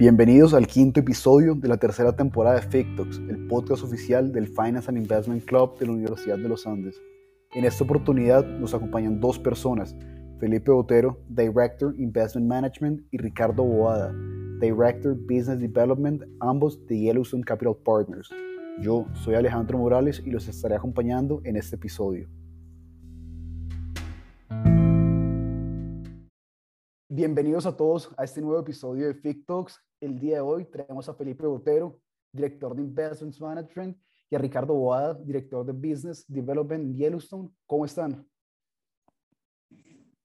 Bienvenidos al quinto episodio de la tercera temporada de FICTOX, el podcast oficial del Finance and Investment Club de la Universidad de los Andes. En esta oportunidad nos acompañan dos personas, Felipe Botero, Director Investment Management, y Ricardo Boada, Director Business Development, ambos de Yellowstone Capital Partners. Yo soy Alejandro Morales y los estaré acompañando en este episodio. Bienvenidos a todos a este nuevo episodio de FICTOX. El día de hoy traemos a Felipe Botero, director de Investment Management, y a Ricardo Boada, director de Business Development en Yellowstone. ¿Cómo están?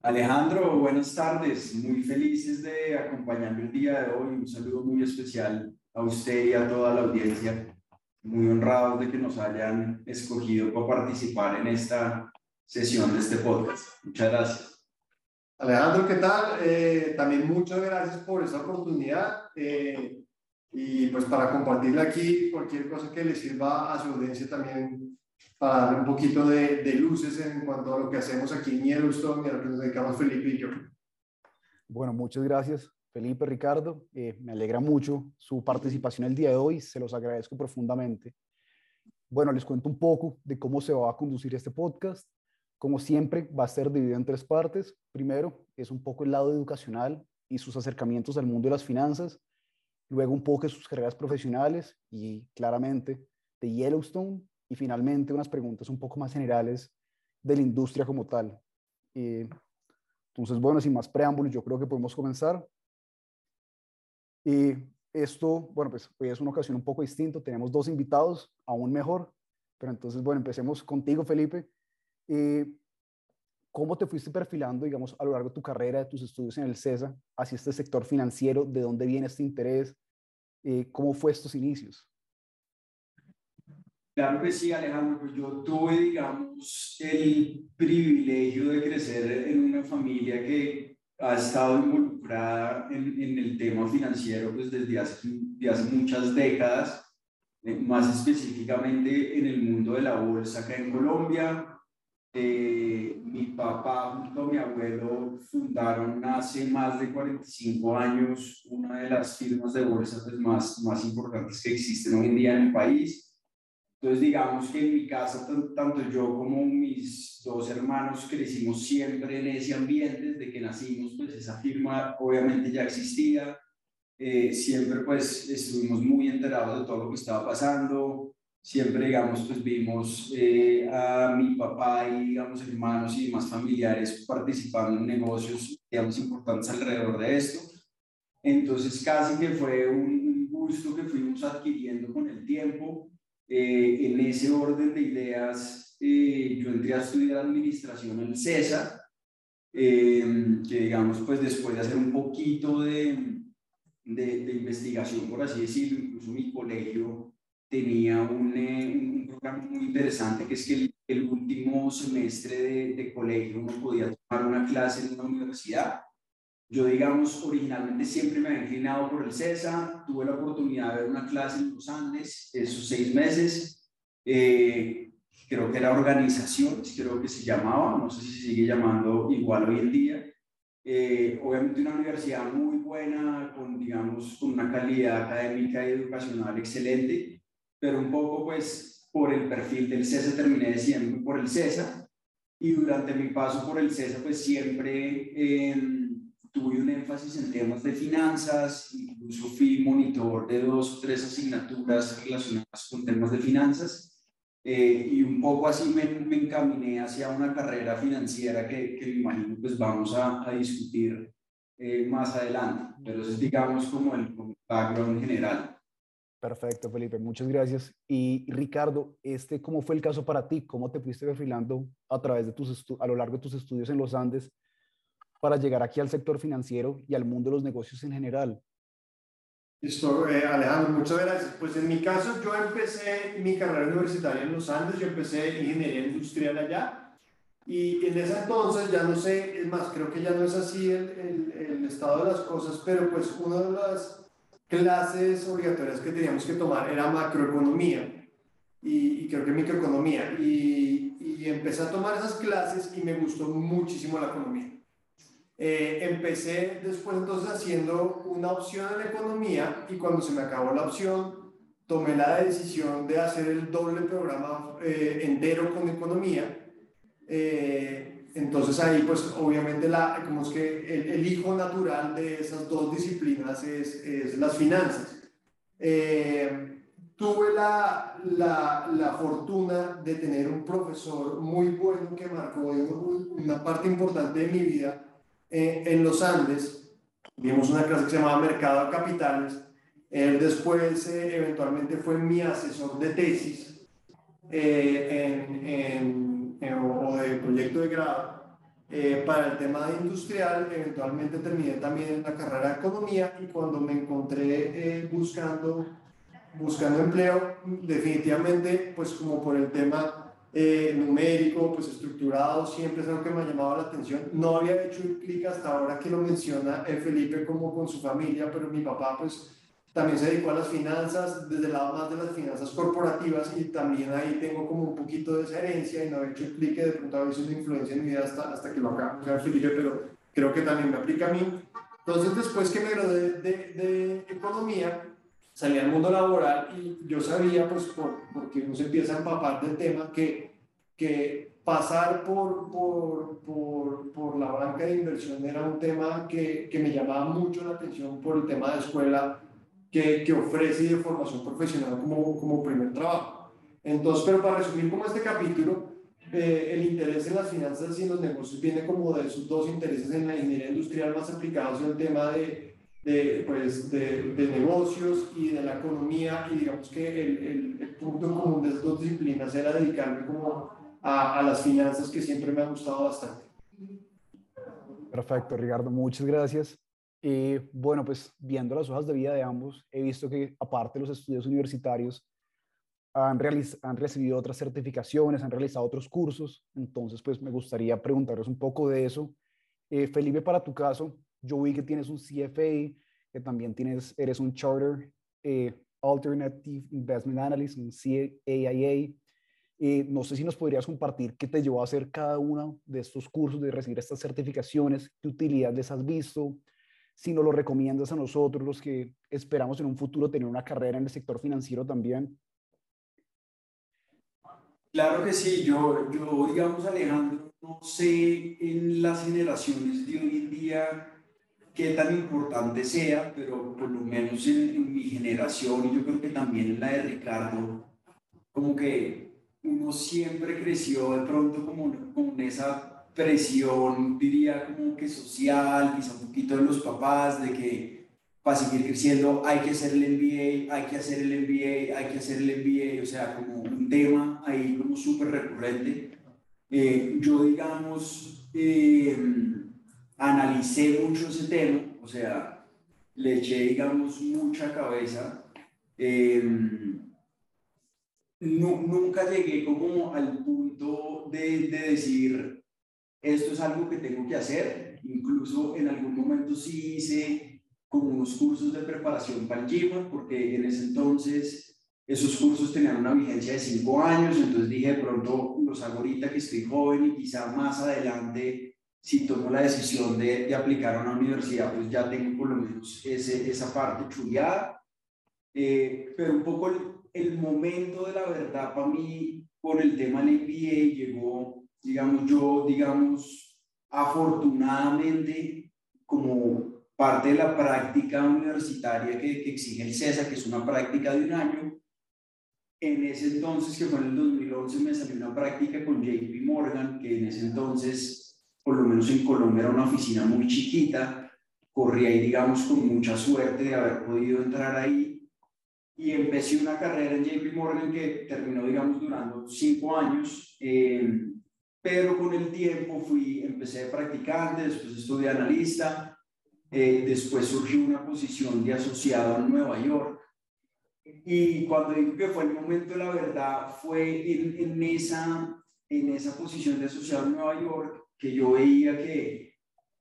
Alejandro, buenas tardes. Muy felices de acompañarme el día de hoy. Un saludo muy especial a usted y a toda la audiencia. Muy honrados de que nos hayan escogido para participar en esta sesión de este podcast. Muchas gracias. Alejandro, ¿qué tal? Eh, también muchas gracias por esta oportunidad eh, y pues para compartirle aquí cualquier cosa que le sirva a su audiencia también para darle un poquito de, de, luces en cuanto a lo que hacemos aquí en Yellowstone y a lo que nos dedicamos Felipe y yo. Bueno, muchas gracias Felipe, Ricardo. Eh, me alegra mucho su participación el día de hoy, se los agradezco profundamente. Bueno, les cuento un poco de cómo se va a conducir este podcast. Como siempre, va a ser dividido en tres partes. Primero, es un poco el lado educacional y sus acercamientos al mundo de las finanzas. Luego, un poco de sus carreras profesionales y claramente de Yellowstone. Y finalmente, unas preguntas un poco más generales de la industria como tal. Eh, entonces, bueno, sin más preámbulos, yo creo que podemos comenzar. Y esto, bueno, pues hoy es una ocasión un poco distinta. Tenemos dos invitados, aún mejor. Pero entonces, bueno, empecemos contigo, Felipe. Eh, ¿Cómo te fuiste perfilando, digamos, a lo largo de tu carrera, de tus estudios en el CESA, hacia este sector financiero? ¿De dónde viene este interés? Eh, ¿Cómo fue estos inicios? Claro que sí, Alejandro. Pues yo tuve, digamos, el privilegio de crecer en una familia que ha estado involucrada en, en el tema financiero pues desde hace, desde hace muchas décadas, eh, más específicamente en el mundo de la bolsa acá en Colombia, eh, mi papá junto a mi abuelo fundaron hace más de 45 años una de las firmas de bolsa pues, más, más importantes que existen hoy en día en el país. Entonces, digamos que en mi casa, tanto yo como mis dos hermanos crecimos siempre en ese ambiente, desde que nacimos, pues esa firma obviamente ya existía. Eh, siempre pues estuvimos muy enterados de todo lo que estaba pasando siempre, digamos, pues vimos eh, a mi papá y, digamos, hermanos y demás familiares participando en negocios, digamos, importantes alrededor de esto. Entonces, casi que fue un gusto que fuimos adquiriendo con el tiempo. Eh, en ese orden de ideas, eh, yo entré a estudiar administración en CESA, que digamos, pues después de hacer un poquito de, de investigación, por así decirlo, incluso mi colegio tenía un, eh, un, programa muy interesante, que es que el, último semestre de, de, colegio uno podía tomar una clase en una universidad. Yo, digamos, originalmente siempre me había inclinado por el CESA, tuve la oportunidad de ver una clase en los Andes, esos seis meses, eh, creo que era organizaciones, creo que se llamaba, no sé si sigue llamando igual hoy en día. Eh, obviamente una universidad muy buena, con, digamos, con una calidad académica y educacional excelente, pero un poco pues por el perfil del CESA terminé decidiendo por el CESA y durante mi paso por el CESA pues siempre em, tuve un énfasis en temas de finanzas, incluso fui monitor de dos o tres asignaturas relacionadas con temas de finanzas eh, y un poco así me, me, encaminé hacia una carrera financiera que, que me imagino pues vamos a, a discutir eh, más adelante, pero eso es digamos como el background general. Perfecto, Felipe, muchas gracias. Y Ricardo, este, ¿cómo fue el caso para ti? ¿Cómo te fuiste perfilando a través de tus a lo largo de tus estudios en los Andes para llegar aquí al sector financiero y al mundo de los negocios en general? Listo, eh, Alejandro, muchas gracias. Pues en mi caso, yo empecé mi carrera universitaria en los Andes, yo empecé ingeniería industrial allá. Y en ese entonces, ya no sé, es más, creo que ya no es así el, el, el estado de las cosas, pero pues una de las clases obligatorias que teníamos que tomar era macroeconomía y, creo que microeconomía. Y, y, empecé a tomar esas clases y me gustó muchísimo la economía. Eh, empecé después entonces haciendo una opción en economía y cuando se me acabó la opción tomé la decisión de hacer el doble programa eh, entero con economía. Eh, entonces ahí pues obviamente la, como es que el, el, hijo natural de esas dos disciplinas es, es las finanzas. tuve la, la, la, fortuna de tener un profesor muy bueno que marcó una parte importante de mi vida eh, en los Andes, vimos una clase que se llamaba Mercado de Capitales. Él después eh, eventualmente fue mi asesor de tesis eh, en, en, proyecto de grado para el tema de industrial. Eventualmente terminé también la carrera de economía y cuando me encontré buscando, buscando empleo, definitivamente, pues como por el tema eh, numérico, pues estructurado, siempre es algo que me ha llamado la atención. No había hecho clic hasta ahora que lo menciona eh, Felipe como con su familia, pero mi papá pues también se dedicó a las finanzas, desde el lado más de las finanzas corporativas y también ahí tengo como un poquito de esa herencia y no he hecho el clic de pronto ha sido influencia en mi vida hasta, hasta que lo acabo de Felipe, pero creo que también me aplica a mí. Entonces después que me gradué de, de economía, salí al mundo laboral y yo sabía, pues, por, porque uno se empieza a empapar del tema, que, que pasar por, por, por, por, la banca de inversión era un tema que, que, me llamaba mucho la atención por el tema de escuela que, que ofrece de formación profesional como, como primer trabajo. Entonces, pero para resumir como este capítulo, eh, el interés en las finanzas y en los negocios viene como de esos dos intereses en la ingeniería industrial más aplicados en el tema de de, pues, de, de, negocios y de la economía y digamos que el, el, el, punto común de estas dos disciplinas era dedicarme como a, a las finanzas que siempre me ha gustado bastante. Perfecto, Ricardo, muchas gracias. Y bueno, pues viendo las hojas de vida de ambos, he visto que aparte de los estudios universitarios, han, recibido otras certificaciones, han realizado otros cursos. Entonces, pues me gustaría preguntaros un poco de eso. Eh, Felipe, para tu caso, yo vi que tienes un CFA, que también tienes, eres un Charter eh, Alternative Investment Analyst, un CAIA. Eh, no sé si nos podrías compartir qué te llevó a hacer cada uno de estos cursos, de recibir estas certificaciones, qué utilidad les has visto, si nos lo recomiendas a nosotros, los que esperamos en un futuro tener una carrera en el sector financiero también. Claro que sí, yo, yo digamos Alejandro, no sé en las generaciones de hoy en día qué tan importante sea, pero por lo menos en, mi generación y yo creo que también en la de Ricardo, como que uno siempre creció de pronto como con esa presión, diría como que social, quizá un poquito de los papás, de que para seguir creciendo hay que hacer el MBA, hay que hacer el MBA, hay que hacer el MBA, o sea, como un tema ahí como súper recurrente. Eh, yo, digamos, eh, analicé mucho ese tema, o sea, le eché, digamos, mucha cabeza. Em, nunca llegué como al punto de, de, decir, esto es algo que tengo que hacer. Incluso en algún momento sí hice como unos cursos de preparación para el GIMA, porque en ese entonces esos cursos tenían una vigencia de cinco años, entonces dije, de pronto los hago ahorita que estoy joven y quizá más adelante si tomo la decisión de, de, aplicar a una universidad, pues ya tengo por lo menos ese, esa parte chuleada. Eh, pero un poco el, el, momento de la verdad para mí por el tema del MBA llegó, digamos, yo, digamos, afortunadamente como parte de la práctica universitaria que, que exige el CESA, que es una práctica de un año, en ese entonces, que fue en el 2011, me salió una práctica con JP Morgan, que en ese entonces por lo menos en Colombia era una oficina muy chiquita, corrí ahí, digamos, con mucha suerte de haber podido entrar ahí. Y empecé una carrera en JP Morgan que terminó, digamos, durando cinco años, eh, pero con el tiempo fui, empecé de practicante, después estudié analista, eh, después surgió una posición de asociado en Nueva York, y cuando digo que fue el momento, la verdad, fue en, en, esa, en esa posición de asociado en Nueva York, que yo veía que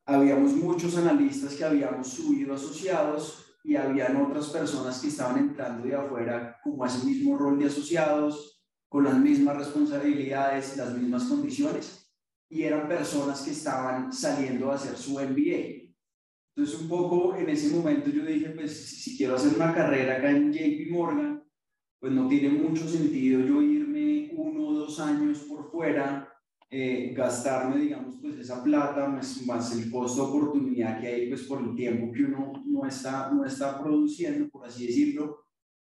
habíamos muchos analistas que habíamos subido asociados y habían otras personas que estaban entrando de afuera como ese mismo rol de asociados, con las mismas responsabilidades, las mismas condiciones. y eran personas que estaban saliendo a hacer su MBA. Entonces, un poco en ese momento yo dije, pues si quiero hacer una carrera acá en JP Morgan, pues no tiene mucho sentido yo irme uno o dos años por fuera, eh, gastarme, digamos, pues esa plata, más, más el costo de oportunidad que hay, pues por el tiempo que uno no está, no está produciendo, por así decirlo,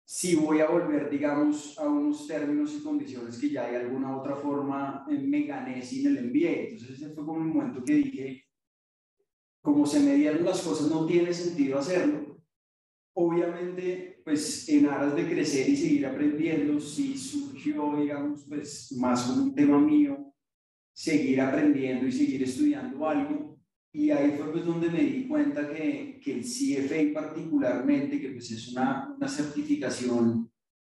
si voy a volver, digamos, a unos términos y condiciones que ya de alguna otra forma eh, me gané sin el MBA. Entonces ese fue como un momento que dije, como se me dieron las cosas, no tiene sentido hacerlo. Obviamente, pues en aras de crecer y seguir aprendiendo, sí surgió, digamos, pues más como un tema mío, seguir aprendiendo y seguir estudiando algo. Y ahí fue pues donde me di cuenta que, que el CFA particularmente, que pues es una, una certificación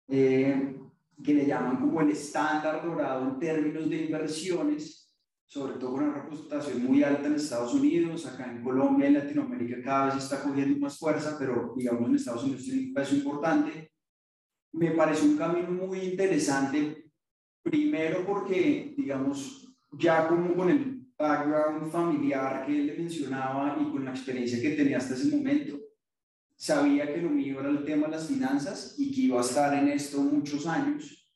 eh, que le llaman como el estándar dorado en términos de inversiones, sobre todo con una reputación muy alta en Estados Unidos, acá en Colombia, en Latinoamérica cada vez está cogiendo más fuerza, pero digamos en Estados Unidos tiene un peso importante. Me parece un camino muy interesante, primero porque, digamos, ya como con el background familiar que él le mencionaba y con la experiencia que tenía hasta ese momento, sabía que lo mío era el tema de las finanzas y que iba a estar en esto muchos años.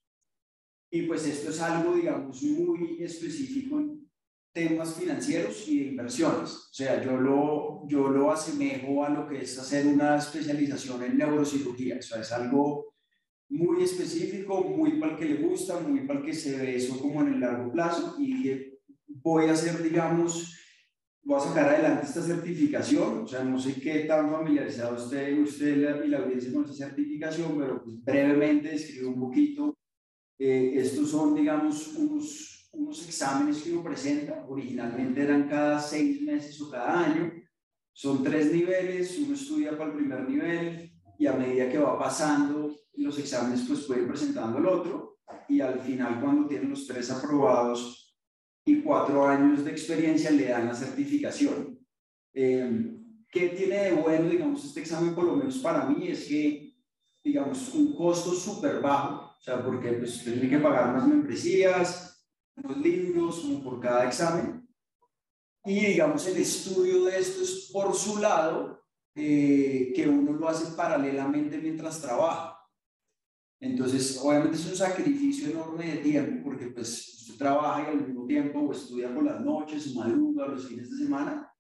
Y pues esto es algo, digamos, muy específico en temas financieros y de inversiones. O sea, yo lo, yo lo asemejo a lo que es hacer una especialización en neurocirugía. O sea, es algo muy específico, muy para el que le gusta, muy para el que se ve eso como en el largo plazo. Y voy a hacer, digamos, voy a sacar adelante esta certificación, o sea, no sé qué tan familiarizado usted, usted y la audiencia con esta certificación, pero pues brevemente describo un poquito. Eh, estos son, digamos, unos, unos exámenes que uno presenta, originalmente eran cada seis meses o cada año, son tres niveles, uno estudia para el primer nivel y a medida que va pasando los exámenes, pues puede ir presentando el otro y al final cuando tienen los tres aprobados, y cuatro años de experiencia le dan la certificación. Eh, ¿Qué tiene de bueno, digamos, este examen, por lo menos para mí, es que, digamos, un costo súper bajo, o sea, porque pues, tiene que pagar unas membresías, unos libros, como por cada examen, y, digamos, el estudio de esto es por su lado, eh, que uno lo hace paralelamente mientras trabaja. Entonces, obviamente es un sacrificio enorme de tiempo porque pues trabaja y al mismo tiempo o estudia por las noches, o madruga, los fines de semana.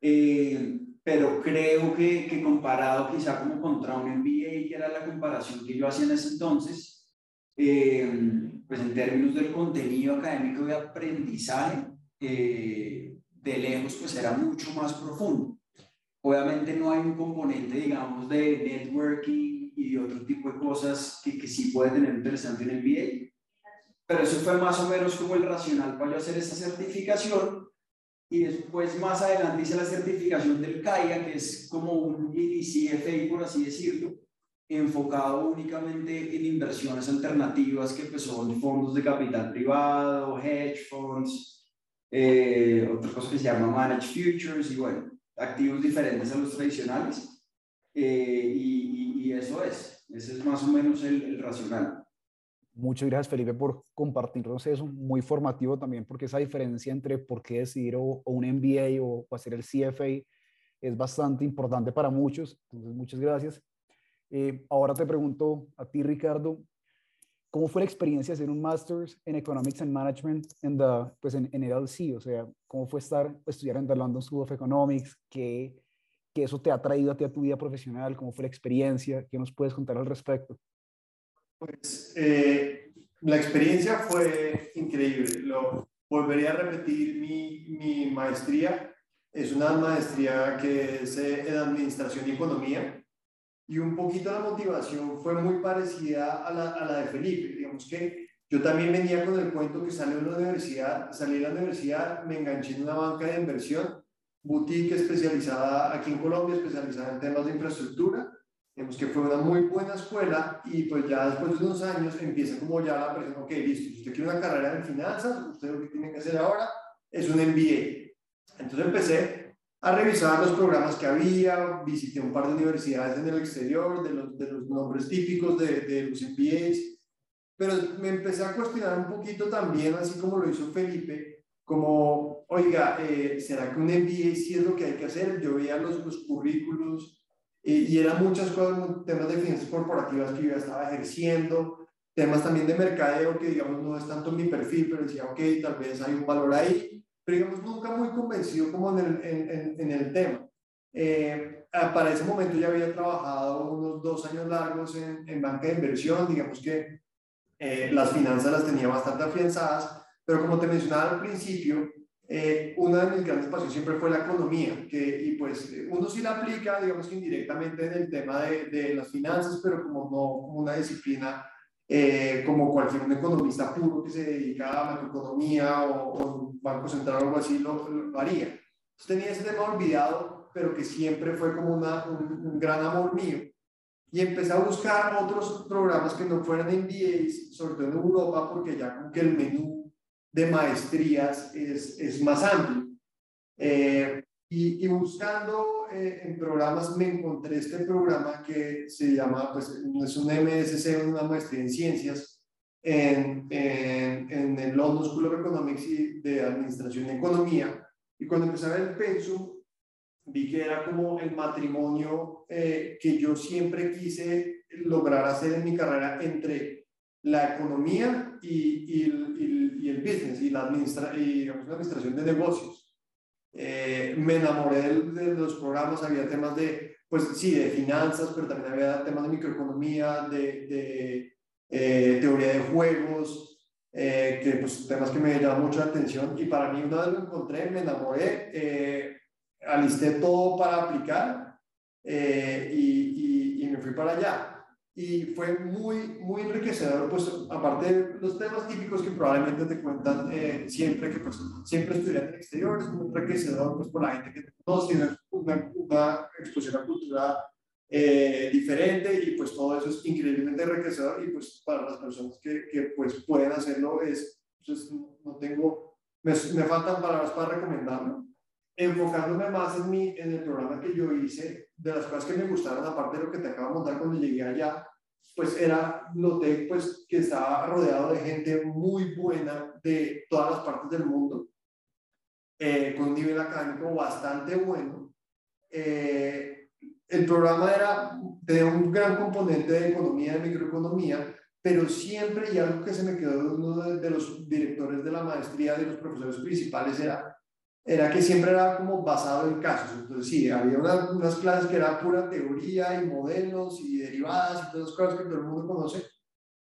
Eh, pero creo que, que, comparado quizá como contra un MBA, que era la comparación que yo hacía en ese entonces, eh, pues en términos del contenido académico de aprendizaje, eh, de lejos pues era mucho más profundo. Obviamente no hay un componente, digamos, de networking y otro tipo de cosas que, que sí puede tener interesante el MBA. Pero eso fue más o menos como el racional para yo hacer esta certificación. Y después, más adelante, hice la certificación del CAIA, que es como un mini CFA, por así decirlo, enfocado únicamente en inversiones alternativas, que pues son fondos de capital privado, hedge funds, eh, otra cosa que se llama managed futures y bueno, activos diferentes a los tradicionales. Eh, y, y eso es, ese es más o menos el, el, racional. Muchas gracias Felipe por compartirnos eso, muy formativo también porque esa diferencia entre por qué decidir o, o un MBA o, o, hacer el CFA es bastante importante para muchos, entonces muchas gracias. Eh, ahora te pregunto a ti Ricardo, ¿cómo fue la experiencia de hacer un Master's en Economics and Management en, the, pues en, en LC? O sea, ¿cómo fue estar, estudiar en the London School of Economics? ¿Qué, que eso te ha traído a ti a tu vida profesional? ¿Cómo fue la experiencia? ¿Qué nos puedes contar al respecto? Pues eh, la experiencia fue increíble. Lo, volvería a repetir mi, mi maestría. Es una maestría que es eh, en Administración y Economía. Y un poquito la motivación fue muy parecida a la, a la de Felipe. Digamos que yo también venía con el cuento que salí de la universidad, salí de la universidad, me enganché en una banca de inversión boutique especializada aquí en Colombia, especializada en temas de infraestructura. Vemos que fue una muy buena escuela y pues ya después de unos años empieza como ya la persona, ok, listo, si usted quiere una carrera en finanzas, usted lo que tiene que hacer ahora es un MBA. Entonces empecé a revisar los programas que había, visité un par de universidades en el exterior, de los, de los nombres típicos de, de los MBAs, pero me empecé a cuestionar un poquito también, así como lo hizo Felipe, como, oiga, eh, ¿será que un MBA sí es lo que hay que hacer? Yo veía los, los currículos y eran muchas cosas, temas de finanzas corporativas que yo ya estaba ejerciendo, temas también de mercadeo que digamos no es tanto mi perfil, pero decía, ok, tal vez hay un valor ahí, pero digamos nunca muy convencido como en el, en, en, el tema. Eh, para ese momento ya había trabajado unos dos años largos en, en banca de inversión, digamos que eh, las finanzas las tenía bastante afianzadas, pero como te mencionaba al principio, eh, una de mis grandes pasiones siempre fue la economía, que, y pues uno sí la aplica, digamos que indirectamente en el tema de, de las finanzas, pero como no como una disciplina eh, como cualquier un economista puro que se dedica a la macroeconomía o, o banco central o algo así lo, lo, haría. Entonces tenía ese tema olvidado, pero que siempre fue como una, un, un gran amor mío y empecé a buscar otros programas que no fueran MBAs, sobre todo en Europa, porque ya como que el menú de maestrías es, es más amplio. Eh, y, y, buscando eh, en programas me encontré este programa que se llama, pues es un MSC, una maestría en ciencias, en, en, en el London School of Economics y de Administración y Economía. Y cuando empecé a ver el pensum, vi que era como el matrimonio eh, que yo siempre quise lograr hacer en mi carrera entre la economía y, y, y el, business y la, administra y, digamos, la administración de negocios. Eh, me enamoré de, de, los programas, había temas de, pues sí, de finanzas, pero también había temas de microeconomía, de, de eh, teoría de juegos, eh, que pues temas que me llamaban mucho la atención y para mí una vez lo encontré, me enamoré, eh, alisté todo para aplicar eh, y, y, y, me fui para allá. Y fue muy, muy enriquecedor, pues aparte de los temas típicos que probablemente te cuentan eh, siempre, que pues siempre estudiar en el exterior, es muy enriquecedor pues por la gente que todos tienen una, una exposición a cultura eh, diferente y pues todo eso es increíblemente enriquecedor y pues para las personas que, que pues pueden hacerlo es, pues no tengo, me, me faltan palabras para recomendarlo. Enfocándome más en, mi, en el programa que yo hice, de las cosas que me gustaron, aparte de lo que te acabo de montar cuando llegué allá, pues era, noté pues que estaba rodeado de gente muy buena de todas las partes del mundo, eh, con un nivel académico bastante bueno. Eh, el programa era, tenía un gran componente de economía, de microeconomía, pero siempre, y algo que se me quedó de uno de, de los directores de la maestría, de los profesores principales, era era que siempre era como basado en casos. Entonces, sí, había unas, unas clases que eran pura teoría y modelos y derivadas y todas esas cosas que todo el mundo conoce,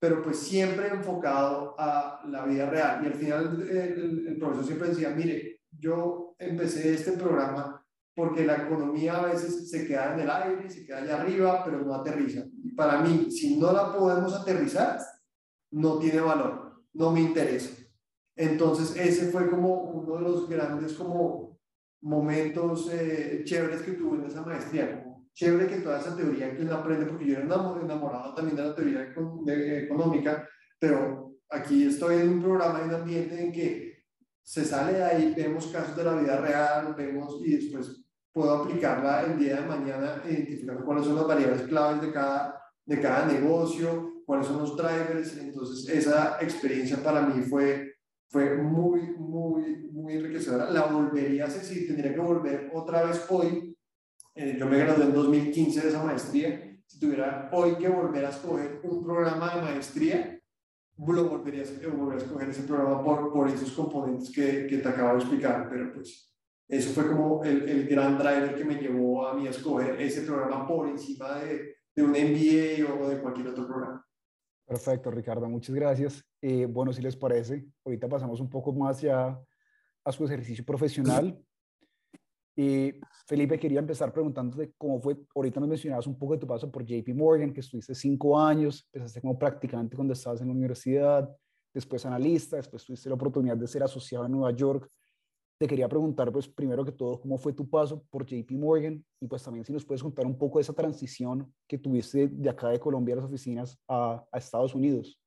pero pues siempre enfocado a la vida real. Y al final el, el profesor siempre decía, mire, yo empecé este programa porque la economía a veces se queda en el aire, se queda allá arriba, pero no aterriza. Y para mí, si no la podemos aterrizar, no tiene valor, no me interesa. Entonces, ese fue como uno de los grandes como momentos eh, chéveres que tuve en esa maestría, como chévere que toda esa teoría que uno aprende, porque yo era enamorado también de la teoría económica, pero aquí estoy en un programa, en un ambiente en que se sale de ahí, vemos casos de la vida real, vemos y después puedo aplicarla el día de mañana, identificando cuáles son las variables claves de cada, de cada negocio, cuáles son los drivers. Entonces, esa experiencia para mí fue fue muy, muy, muy enriquecedora. La volvería a hacer, si tendría que volver otra vez hoy. Eh, yo me gradué en 2015 de esa maestría. Si tuviera hoy que volver a escoger un programa de maestría, lo volvería a, volver a escoger ese programa por, por esos componentes que, que te acabo de explicar. Pero pues eso fue como el, el, gran driver que me llevó a mí a escoger ese programa por encima de, de un MBA o de cualquier otro programa. Perfecto, Ricardo, muchas gracias. Eh, bueno, si les parece, ahorita pasamos un poco más ya a su ejercicio profesional. Y Felipe, quería empezar preguntándote cómo fue, ahorita nos mencionabas un poco de tu paso por JP Morgan, que estuviste cinco años, empezaste como practicante cuando estabas en la universidad, después analista, después tuviste la oportunidad de ser asociado en Nueva York te quería preguntar, pues, primero que todo, cómo fue tu paso por JP Morgan y pues también si nos puedes contar un poco de esa transición que tuviste de acá de Colombia a las oficinas a, a Estados Unidos.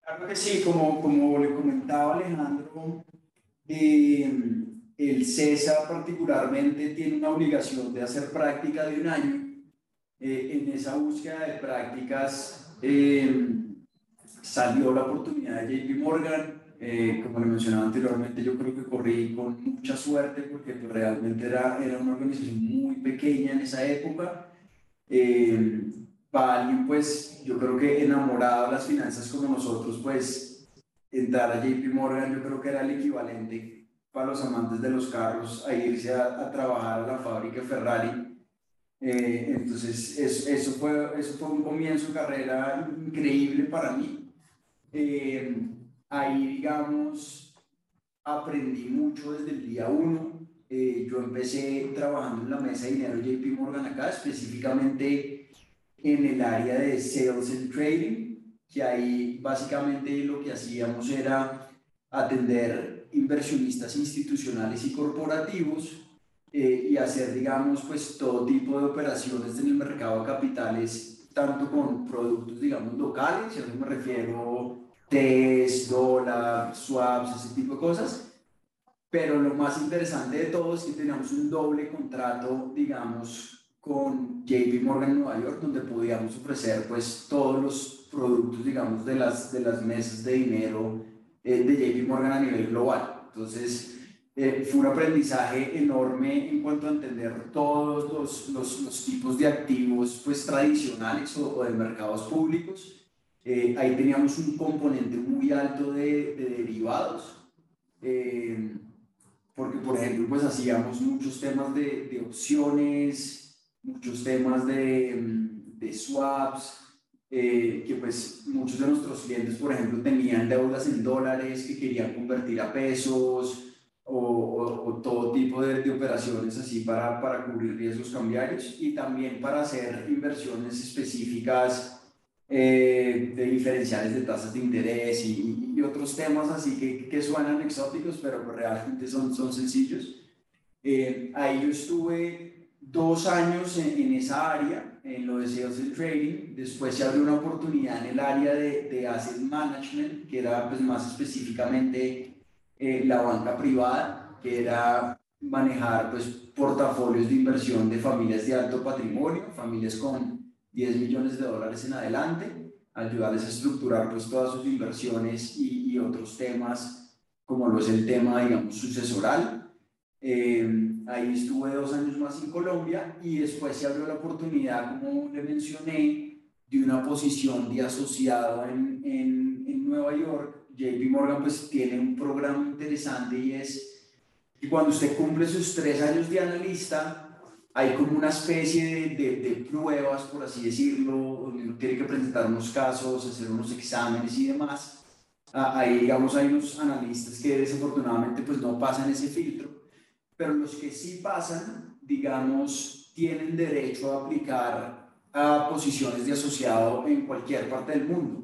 Claro que sí, como, como le comentaba Alejandro, eh, el CESA particularmente tiene una obligación de hacer práctica de un año. Eh, en esa búsqueda de prácticas eh, salió la oportunidad de JP Morgan Eh, como le mencionaba anteriormente, yo creo que corrí con mucha suerte porque realmente era, era una organización muy pequeña en esa época. Eh, para alguien, pues, yo creo que enamorado de las finanzas como nosotros, pues, entrar a JP Morgan, yo creo que era el equivalente para los amantes de los carros a irse a, trabajar a la fábrica Ferrari. Eh, entonces, eso, eso, fue, eso fue un comienzo de carrera increíble para mí. Eh, ahí, digamos, aprendí mucho desde el día uno. Eh, yo empecé trabajando en la mesa de dinero JP Morgan acá, específicamente en el área de Sales and Trading, que ahí básicamente lo que hacíamos era atender inversionistas institucionales y corporativos eh, y hacer, digamos, pues todo tipo de operaciones en el mercado de capitales, tanto con productos, digamos, locales, a eso me refiero TES, dólar, swaps, ese tipo de cosas. Pero lo más interesante de todo es que teníamos un doble contrato, digamos, con JP Morgan en Nueva York, donde podíamos ofrecer pues todos los productos, digamos, de las, de las mesas de dinero eh, de JP Morgan a nivel global. Entonces, eh, fue un aprendizaje enorme en cuanto a entender todos los, los, los tipos de activos pues tradicionales o, o de mercados públicos eh, ahí teníamos un componente muy alto de, derivados, eh, porque por ejemplo pues hacíamos muchos temas de, opciones, muchos temas de, mm, swaps, eh, que pues muchos de nuestros clientes por ejemplo tenían deudas en dólares que querían convertir a pesos, o, o, todo tipo de, de, operaciones así para, para cubrir riesgos cambiarios y también para hacer inversiones específicas eh, de diferenciales de tasas de interés y, y otros temas así que, que, suenan exóticos, pero realmente son, son sencillos. Eh, ahí yo estuve dos años en, en, esa área, en lo de sales and trading. Después se abrió una oportunidad en el área de, de asset management, que era pues, más específicamente eh, la banca privada, que era manejar pues, portafolios de inversión de familias de alto patrimonio, familias con 10 millones de dólares en adelante, ayudarles a estructurar pues todas sus inversiones y, y otros temas, como lo es el tema, digamos, sucesoral. Eh, ahí estuve dos años más en Colombia y después se abrió la oportunidad, como le mencioné, de una posición de asociado en, en, en Nueva York. JP Morgan pues tiene un programa interesante y es que cuando usted cumple sus tres años de analista, hay como una especie de, de, pruebas, por así decirlo, uno tiene que presentar unos casos, hacer unos exámenes y demás. Ah, ahí, digamos, hay unos analistas que desafortunadamente pues no pasan ese filtro, pero los que sí pasan, digamos, tienen derecho a aplicar a posiciones de asociado en cualquier parte del mundo.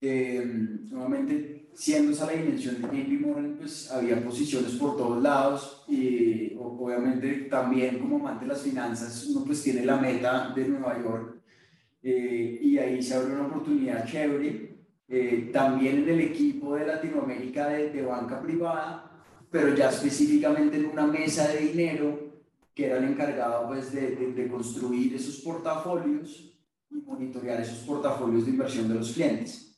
Eh, nuevamente, siendo esa la dimensión de JP Morgan, pues había posiciones por todos lados y obviamente también como amante de las finanzas uno pues tiene la meta de Nueva York eh, y ahí se abre una oportunidad chévere. Eh, también en el equipo de Latinoamérica de, de, banca privada, pero ya específicamente en una mesa de dinero que era el encargado pues de, de, de construir esos portafolios y monitorear esos portafolios de inversión de los clientes.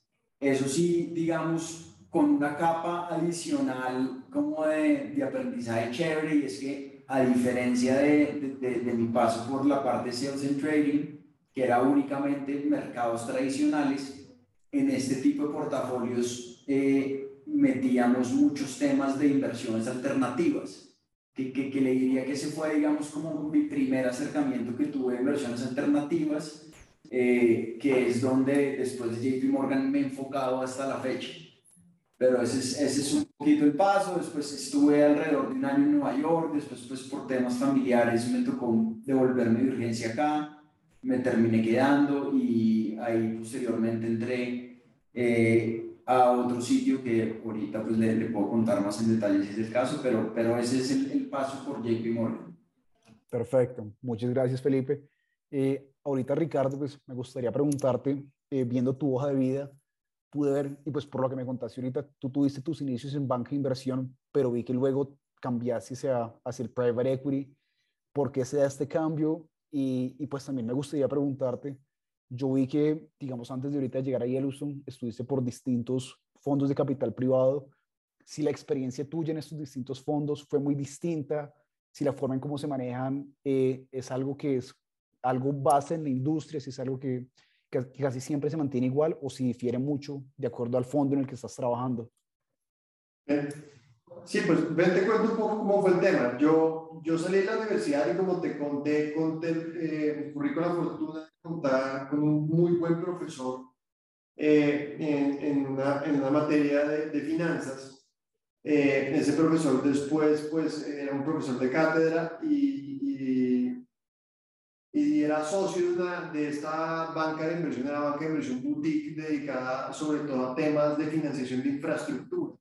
Eso sí, digamos, con una capa adicional como de, de aprendizaje chévere, y es que a diferencia de, de, mi paso por la parte de Sales and Trading, que era únicamente mercados tradicionales, en este tipo de portafolios eh, metíamos muchos temas de inversiones alternativas. Que, que, que, le diría que ese fue, digamos, como mi primer acercamiento que tuve a inversiones alternativas eh, que es donde después de JP Morgan me he enfocado hasta la fecha. Pero ese es, ese es un poquito el paso, después estuve alrededor de un año en Nueva York, después pues por temas familiares me tocó devolverme de urgencia acá, me terminé quedando y ahí posteriormente entré eh, a otro sitio que ahorita pues le, le, puedo contar más en detalle si es el caso, pero, pero ese es el, el paso por JP Morgan. Perfecto, muchas gracias Felipe. Eh, ahorita, Ricardo, pues me gustaría preguntarte, eh, viendo tu hoja de vida, pude ver, y pues por lo que me contaste ahorita, tú tuviste tus inicios en banca de inversión, pero vi que luego cambiaste hacia, hacia el private equity. ¿Por qué se da este cambio? Y, y, pues también me gustaría preguntarte, yo vi que, digamos, antes de ahorita llegar a Yellowstone, estuviste por distintos fondos de capital privado, si la experiencia tuya en estos distintos fondos fue muy distinta, si la forma en cómo se manejan eh, es algo que es algo base en la industria, si es algo que, casi siempre se mantiene igual o si difiere mucho de acuerdo al fondo en el que estás trabajando. Sí, pues ven, te cuento un poco cómo fue el tema. Yo, yo salí de la universidad y como te conté, conté eh, ocurrí con la fortuna de contar con un muy buen profesor eh, en, en, una, en, una, materia de, de finanzas. Eh, ese profesor después, pues, era un profesor de cátedra y, era socio de, una, de esta banca de inversión, era banca de inversión boutique dedicada sobre todo a temas de financiación de infraestructura.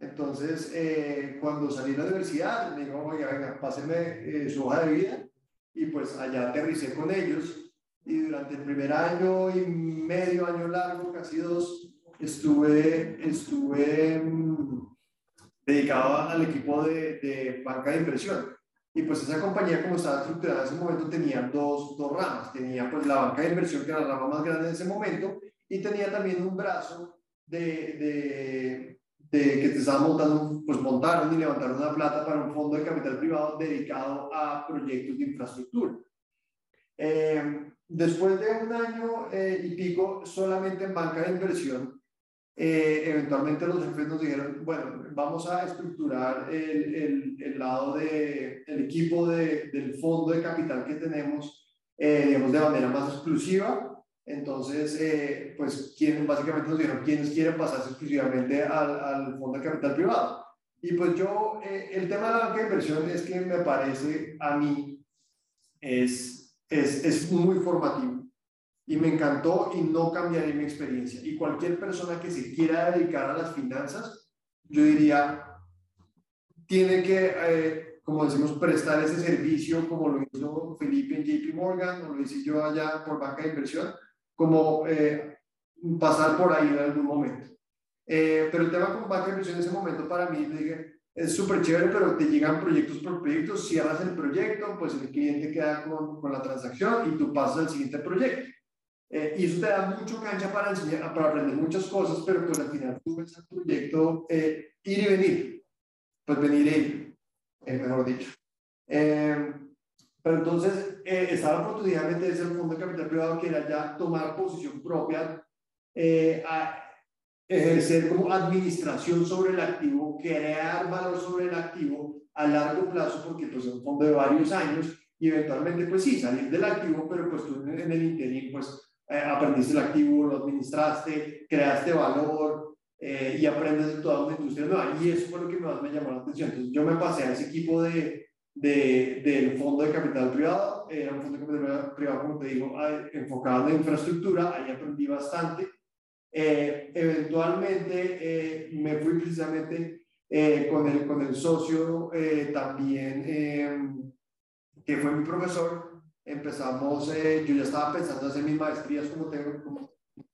Entonces, eh, cuando salí de la universidad, me dijo, oiga, venga, pásenme eh, su hoja de vida. Y pues allá aterricé con ellos. Y durante el primer año y medio, año largo, casi dos, estuve, estuve mm, dedicado al equipo de, de, banca de inversión. Y pues esa compañía, como estaba estructurada en ese momento, tenía dos, dos ramas. Tenía pues la banca de inversión, que era la rama más grande en ese momento, y tenía también un brazo de, de de que te estaban montando, pues montaron y levantaron una plata para un fondo de capital privado dedicado a proyectos de infraestructura. Eh, después de un año eh, y pico solamente en banca de inversión, eh, eventualmente los jefes nos dijeron, bueno, vamos a estructurar el, el, el lado del de, equipo de, del fondo de capital que tenemos, digamos, de manera más exclusiva entonces, eh, pues, ¿quién, básicamente nos dijeron quiénes quieren pasarse exclusivamente al, al fondo de capital privado. Y pues yo, eh, el tema de la banca de inversión es que me parece a mí es, es, es muy formativo y me encantó y no cambiaría mi experiencia. Y cualquier persona que se quiera dedicar a las finanzas, yo diría, tiene que, eh, como decimos, prestar ese servicio como lo hizo Felipe en JP Morgan o lo hice yo allá por banca de inversión como eh, pasar por ahí en algún momento. Eh, pero el tema con banca de inversión en ese momento para mí dije, es súper chévere, pero te llegan proyectos por proyectos, cierras el proyecto, pues el cliente queda con, con la transacción y tú pasas al siguiente proyecto. Eh, y eso te da mucho cancha para, enseñar, para aprender muchas cosas, pero pues al final tú ves el proyecto ir y venir, pues venir y ir, mejor dicho. Pero entonces eh, está la oportunidad de meterse en fondo de capital privado que era ya tomar posición propia, eh, a ejercer como administración sobre el activo, crear valor sobre el activo a largo plazo, porque pues es un fondo de varios años y eventualmente pues sí, salir del activo, pero pues tú en el interín pues eh, aprendiste el activo, lo administraste, creaste valor eh, y aprendes de toda una industria nueva. Y eso fue lo que más me llamó la atención. Entonces yo me pasé a ese equipo de de, del fondo de capital privado. Era un fondo de capital privado, como te digo, enfocado en infraestructura. Ahí aprendí bastante. Eh, eventualmente eh, me fui precisamente eh, con, el, con el socio también, em, que fue mi profesor. Empezamos, yo ya estaba pensando en hacer mis maestrías como tengo como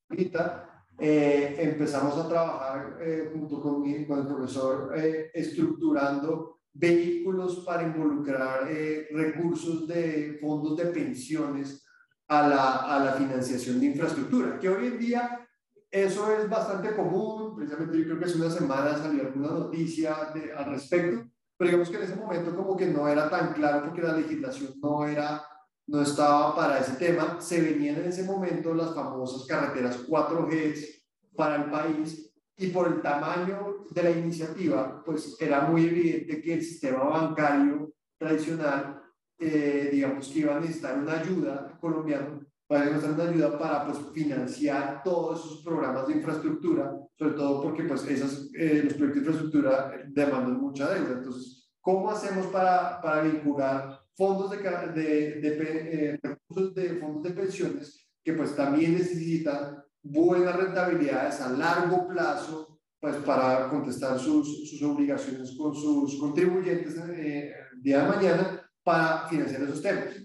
ahorita. empezamos a trabajar junto con, mi, con el profesor estructurando vehículos para involucrar eh, recursos de fondos de pensiones a la, a la financiación de infraestructura, que hoy en día eso es bastante común, precisamente yo creo que hace una semana salió alguna noticia de, al respecto, pero digamos que en ese momento como que no era tan claro porque la legislación no era no estaba para ese tema, se venían en ese momento las famosas carreteras 4G para el país y por el tamaño de la iniciativa, pues era muy evidente que el sistema bancario tradicional, eh, digamos que iba a necesitar una ayuda colombiana, va a una ayuda para pues, financiar todos esos programas de infraestructura, sobre todo porque pues, esas, eh, los proyectos de infraestructura demandan mucha deuda. Entonces, ¿cómo hacemos para, para vincular fondos eh, de fondos de pensiones que pues también necesitan buenas rentabilidades a largo plazo pues para contestar sus, sus obligaciones con sus contribuyentes eh, día de mañana para financiar esos temas.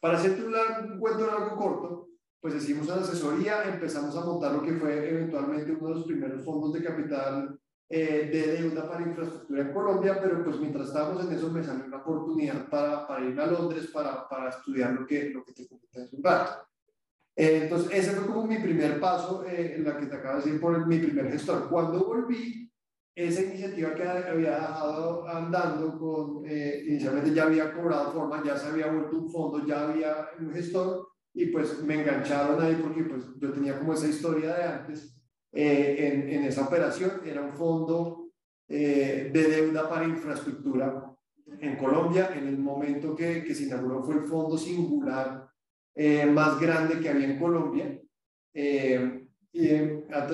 Para hacerte un, largo, un cuento largo corto, pues hicimos una asesoría, empezamos a montar lo que fue eventualmente uno de los primeros fondos de capital eh, de deuda para infraestructura en Colombia, pero pues mientras estábamos en eso me salió una oportunidad para, para ir a Londres para, para estudiar lo que, lo que te comenté hace un rato. Eh, entonces, ese fue como mi primer paso eh, en la que te acabo de decir por mi primer gestor. Cuando volví, esa iniciativa que había dejado andando con, eh, inicialmente ya había cobrado forma, ya se había vuelto un fondo, ya había un gestor y pues me engancharon ahí porque pues yo tenía como esa historia de antes eh, en, en, esa operación, era un fondo eh, de deuda para infraestructura en Colombia, en el momento que, que se inauguró fue el fondo singular más grande que había en Colombia. Eh, y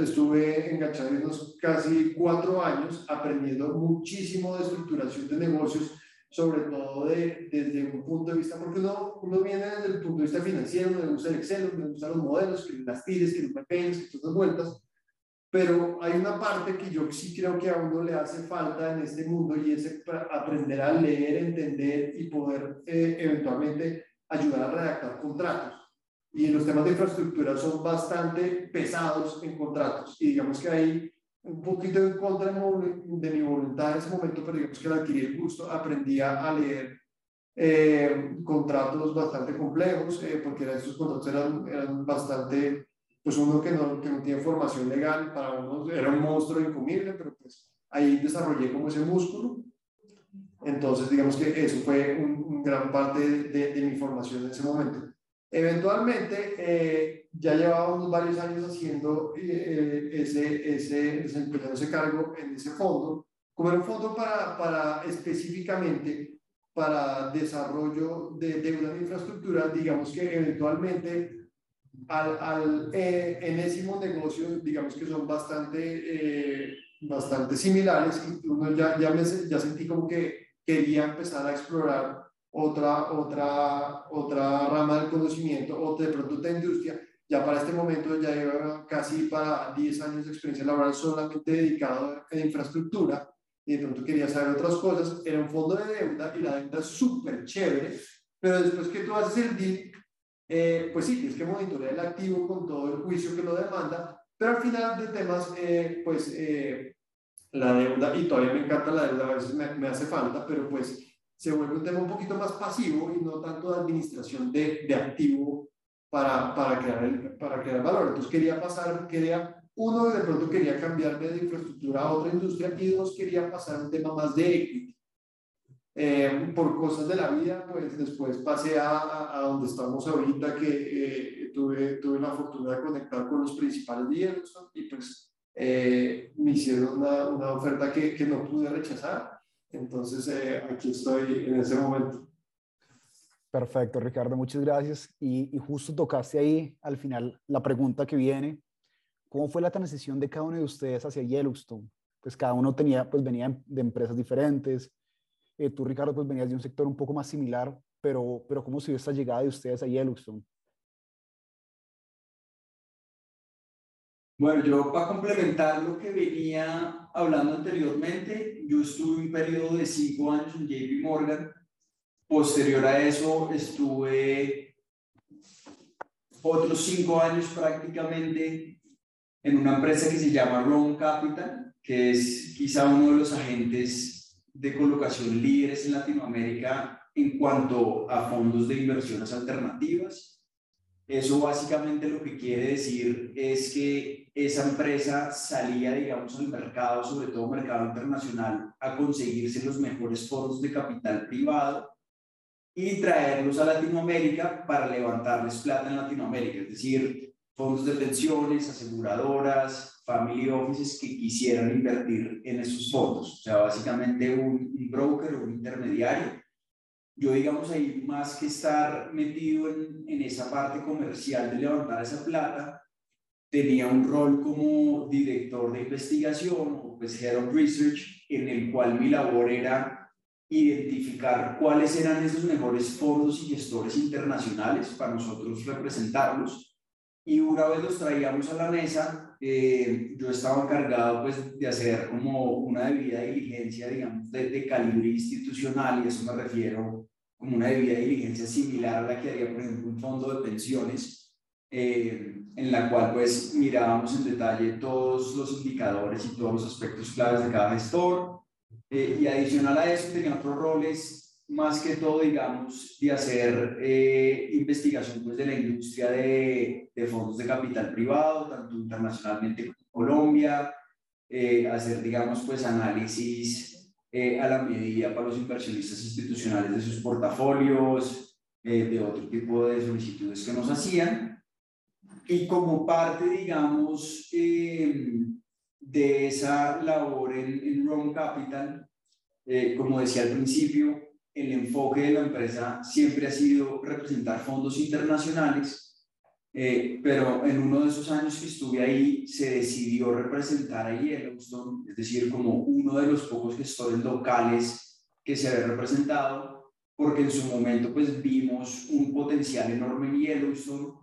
estuve enganchado unos casi cuatro años aprendiendo muchísimo de estructuración de negocios, sobre todo de, desde un punto de vista, porque uno, uno viene desde el punto de vista financiero, donde usa el Excel, donde usa los modelos, que las tires, que los pequeños, que todas las vueltas, pero hay una parte que yo sí creo que a uno le hace falta en este mundo y es aprender a leer, entender y poder eh, eventualmente ayudar a redactar contratos y los temas de infraestructura son bastante pesados en contratos. Y digamos que hay un poquito en contra de mi voluntad en ese momento, pero digamos que al adquirir el gusto aprendí a leer eh, contratos bastante complejos, eh, porque estos contratos eran, eran bastante, pues uno que no, que no tiene formación legal, para uno era un monstruo incomible, pero pues ahí desarrollé como ese músculo. Entonces, digamos que eso fue un, gran parte de, de mi formación en ese momento. Eventualmente, eh, ya llevábamos varios años haciendo eh, ese, ese, desempeñando ese cargo en ese fondo, como era un fondo para, para específicamente para desarrollo de deuda de infraestructura, digamos que eventualmente al, al eh, enésimo negocio, digamos que son bastante, bastante similares, uno ya, ya, me, ya sentí como que quería empezar a explorar otra, otra, otra rama del conocimiento o de pronto de industria. Ya para este momento ya lleva casi para 10 años de experiencia laboral solamente dedicado a infraestructura y de pronto quería saber otras cosas. Era un fondo de deuda y la deuda es súper chévere, pero después que tú haces el deal, eh, pues sí, tienes que monitorear el activo con todo el juicio que lo demanda, pero al final de temas, eh, pues eh, la deuda, y todavía me encanta la deuda, a veces me, me hace falta, pero pues se vuelve un tema un poquito más pasivo y no tanto de administración de, de activo para, para, crear el, para crear valor. Entonces quería pasar, quería, uno de pronto quería cambiarme de infraestructura a otra industria y dos quería pasar un tema más de equity. Eh, por cosas de la vida, pues después pasé a, a, donde estamos ahorita, que eh, tuve, tuve la fortuna de conectar con los principales de y pues eh, me hicieron una, una oferta que, que no pude rechazar entonces, eh, aquí estoy en ese momento. Perfecto, Ricardo, muchas gracias. Y, justo tocaste ahí al final la pregunta que viene. ¿Cómo fue la transición de cada uno de ustedes hacia Yellowstone? Pues cada uno tenía, pues venía de empresas diferentes. Eh, tú, Ricardo, pues venías de un sector un poco más similar, pero, pero ¿cómo se dio esta llegada de ustedes a Yellowstone? Bueno, yo para complementar lo que venía hablando anteriormente, yo estuve un periodo de cinco años en JP Morgan. Posterior a eso estuve otros cinco años prácticamente en una empresa que se llama Ron Capital, que es quizá uno de los agentes de colocación líderes en Latinoamérica en cuanto a fondos de inversiones alternativas. Eso básicamente lo que quiere decir es que esa empresa salía, digamos, al mercado, sobre todo mercado internacional, a conseguirse los mejores fondos de capital privado y traerlos a Latinoamérica para levantarles plata en Latinoamérica, es decir, fondos de pensiones, aseguradoras, family offices que quisieran invertir en esos fondos. O sea, básicamente un, un broker o un intermediario yo digamos ahí más que estar metido en, en, esa parte comercial de levantar esa plata, tenía un rol como director de investigación o pues Head of Research, en el cual mi labor era identificar cuáles eran esos mejores fondos y gestores internacionales para nosotros representarlos. Y una vez los traíamos a la mesa, eh, yo estaba encargado pues de hacer como una debida diligencia, digamos, de, de calibre institucional, y eso me refiero como una debida diligencia similar a la que haría, por ejemplo, un fondo de pensiones, eh, en la cual pues mirábamos en detalle todos los indicadores y todos los aspectos claves de cada gestor. Eh, y adicional a eso tenía otros roles, más que todo, digamos, de hacer eh, investigación pues, de la industria de, de fondos de capital privado, tanto internacionalmente como en Colombia, eh, hacer, digamos, pues análisis eh, a la medida para los inversionistas institucionales de sus portafolios, eh, de otro tipo de solicitudes que nos hacían. Y como parte, digamos, de esa labor en, en Rome Capital, como decía al principio, el enfoque de la empresa siempre ha sido representar fondos internacionales eh, pero en uno de esos años que estuve ahí se decidió representar a Yellowstone, es decir, como uno de los pocos gestores locales que se había representado, porque en su momento pues vimos un potencial enorme en Yellowstone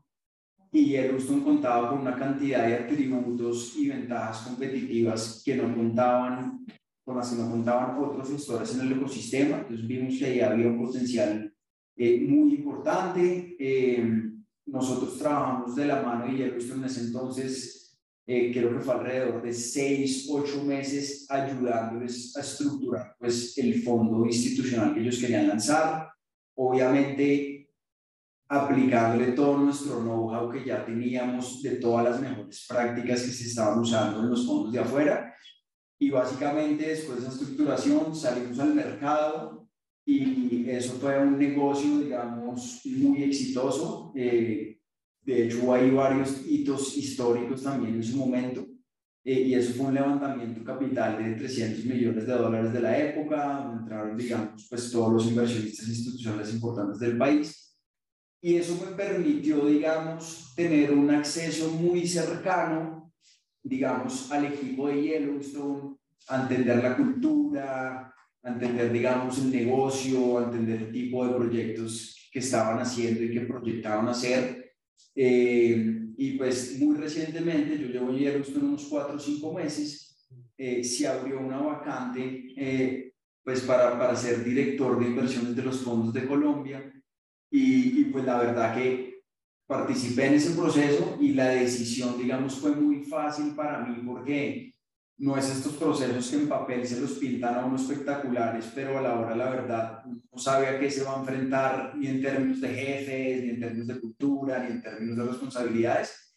y Yellowstone contaba con una cantidad de atributos y ventajas competitivas que no contaban, con las que no contaban otros gestores en el ecosistema, entonces vimos que ahí había un potencial eh, muy importante. Eh, nosotros trabajamos de la mano y visto en ese entonces, eh, creo que fue alrededor de seis, ocho meses ayudándoles a estructurar pues, el fondo institucional que ellos querían lanzar. Obviamente, aplicándole todo nuestro know-how que ya teníamos de todas las mejores prácticas que se estaban usando en los fondos de afuera. Y básicamente después de esa estructuración salimos al mercado, y eso fue un negocio, digamos, muy exitoso. Eh, de hecho, hay varios hitos históricos también en su momento. Eh, y eso fue un levantamiento capital de 300 millones de dólares de la época, donde entraron, digamos, pues todos los inversionistas institucionales importantes del país. Y eso me permitió, digamos, tener un acceso muy cercano, digamos, al equipo de Yellowstone, a entender la cultura, a entender, digamos, el negocio, a entender el tipo de proyectos que estaban haciendo y que proyectaban hacer. Eh, y pues muy recientemente, yo llevo en unos cuatro o cinco meses, eh, se abrió una vacante eh, pues para, para ser director de inversiones de los fondos de Colombia. Y, y pues la verdad que participé en ese proceso y la decisión, digamos, fue muy fácil para mí porque no es estos procesos que en papel se los pintan a unos espectaculares, pero a la hora la verdad no sabe a qué se va a enfrentar ni en términos de jefes, ni en términos de cultura, ni en términos de responsabilidades.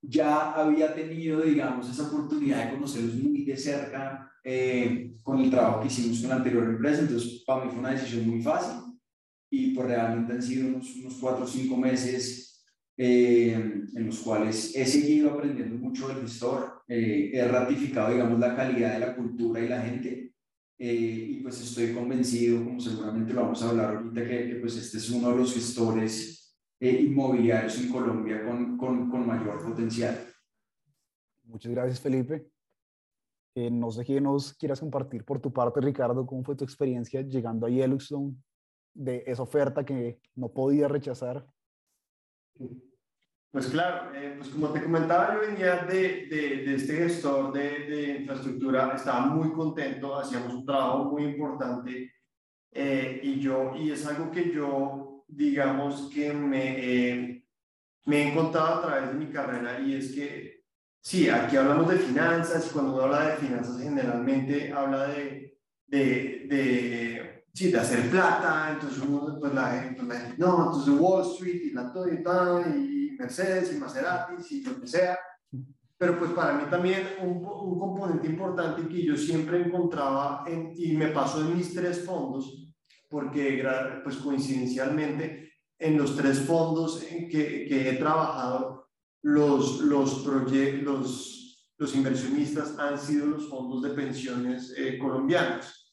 Ya había tenido, digamos, esa oportunidad de conocerlos muy de cerca eh, con el trabajo que hicimos con la anterior empresa, entonces para mí fue una decisión muy fácil y pues realmente han sido unos, unos cuatro o cinco meses eh, en los cuales he seguido aprendiendo mucho del gestor, eh, he ratificado, digamos, la calidad de la cultura y la gente, eh, y pues estoy convencido, como seguramente lo vamos a hablar ahorita, que, que pues este es uno de los gestores inmobiliarios en Colombia con, con, con, mayor potencial. Muchas gracias, Felipe. no sé qué nos quieras compartir por tu parte, Ricardo, cómo fue tu experiencia llegando a Yellowstone, de esa oferta que no podía rechazar pues claro, eh, pues como te comentaba, yo venía de, de, este gestor de, de, infraestructura, estaba muy contento, hacíamos un trabajo muy importante eh, y yo, y es algo que yo, digamos que me, eh, me he encontrado a través de mi carrera y es que, sí, aquí hablamos de finanzas y cuando uno habla de finanzas generalmente habla de, de sí, de hacer plata, entonces uno, pues la, gente, no, entonces Wall Street y la todo y, y Mercedes y Maserati y lo que sea. Pero pues para mí también un, un componente importante que yo siempre encontraba en, y me pasó en mis tres fondos, porque pues coincidencialmente en los tres fondos en que, que he trabajado, los, los, los, los inversionistas han sido los fondos de pensiones eh, colombianos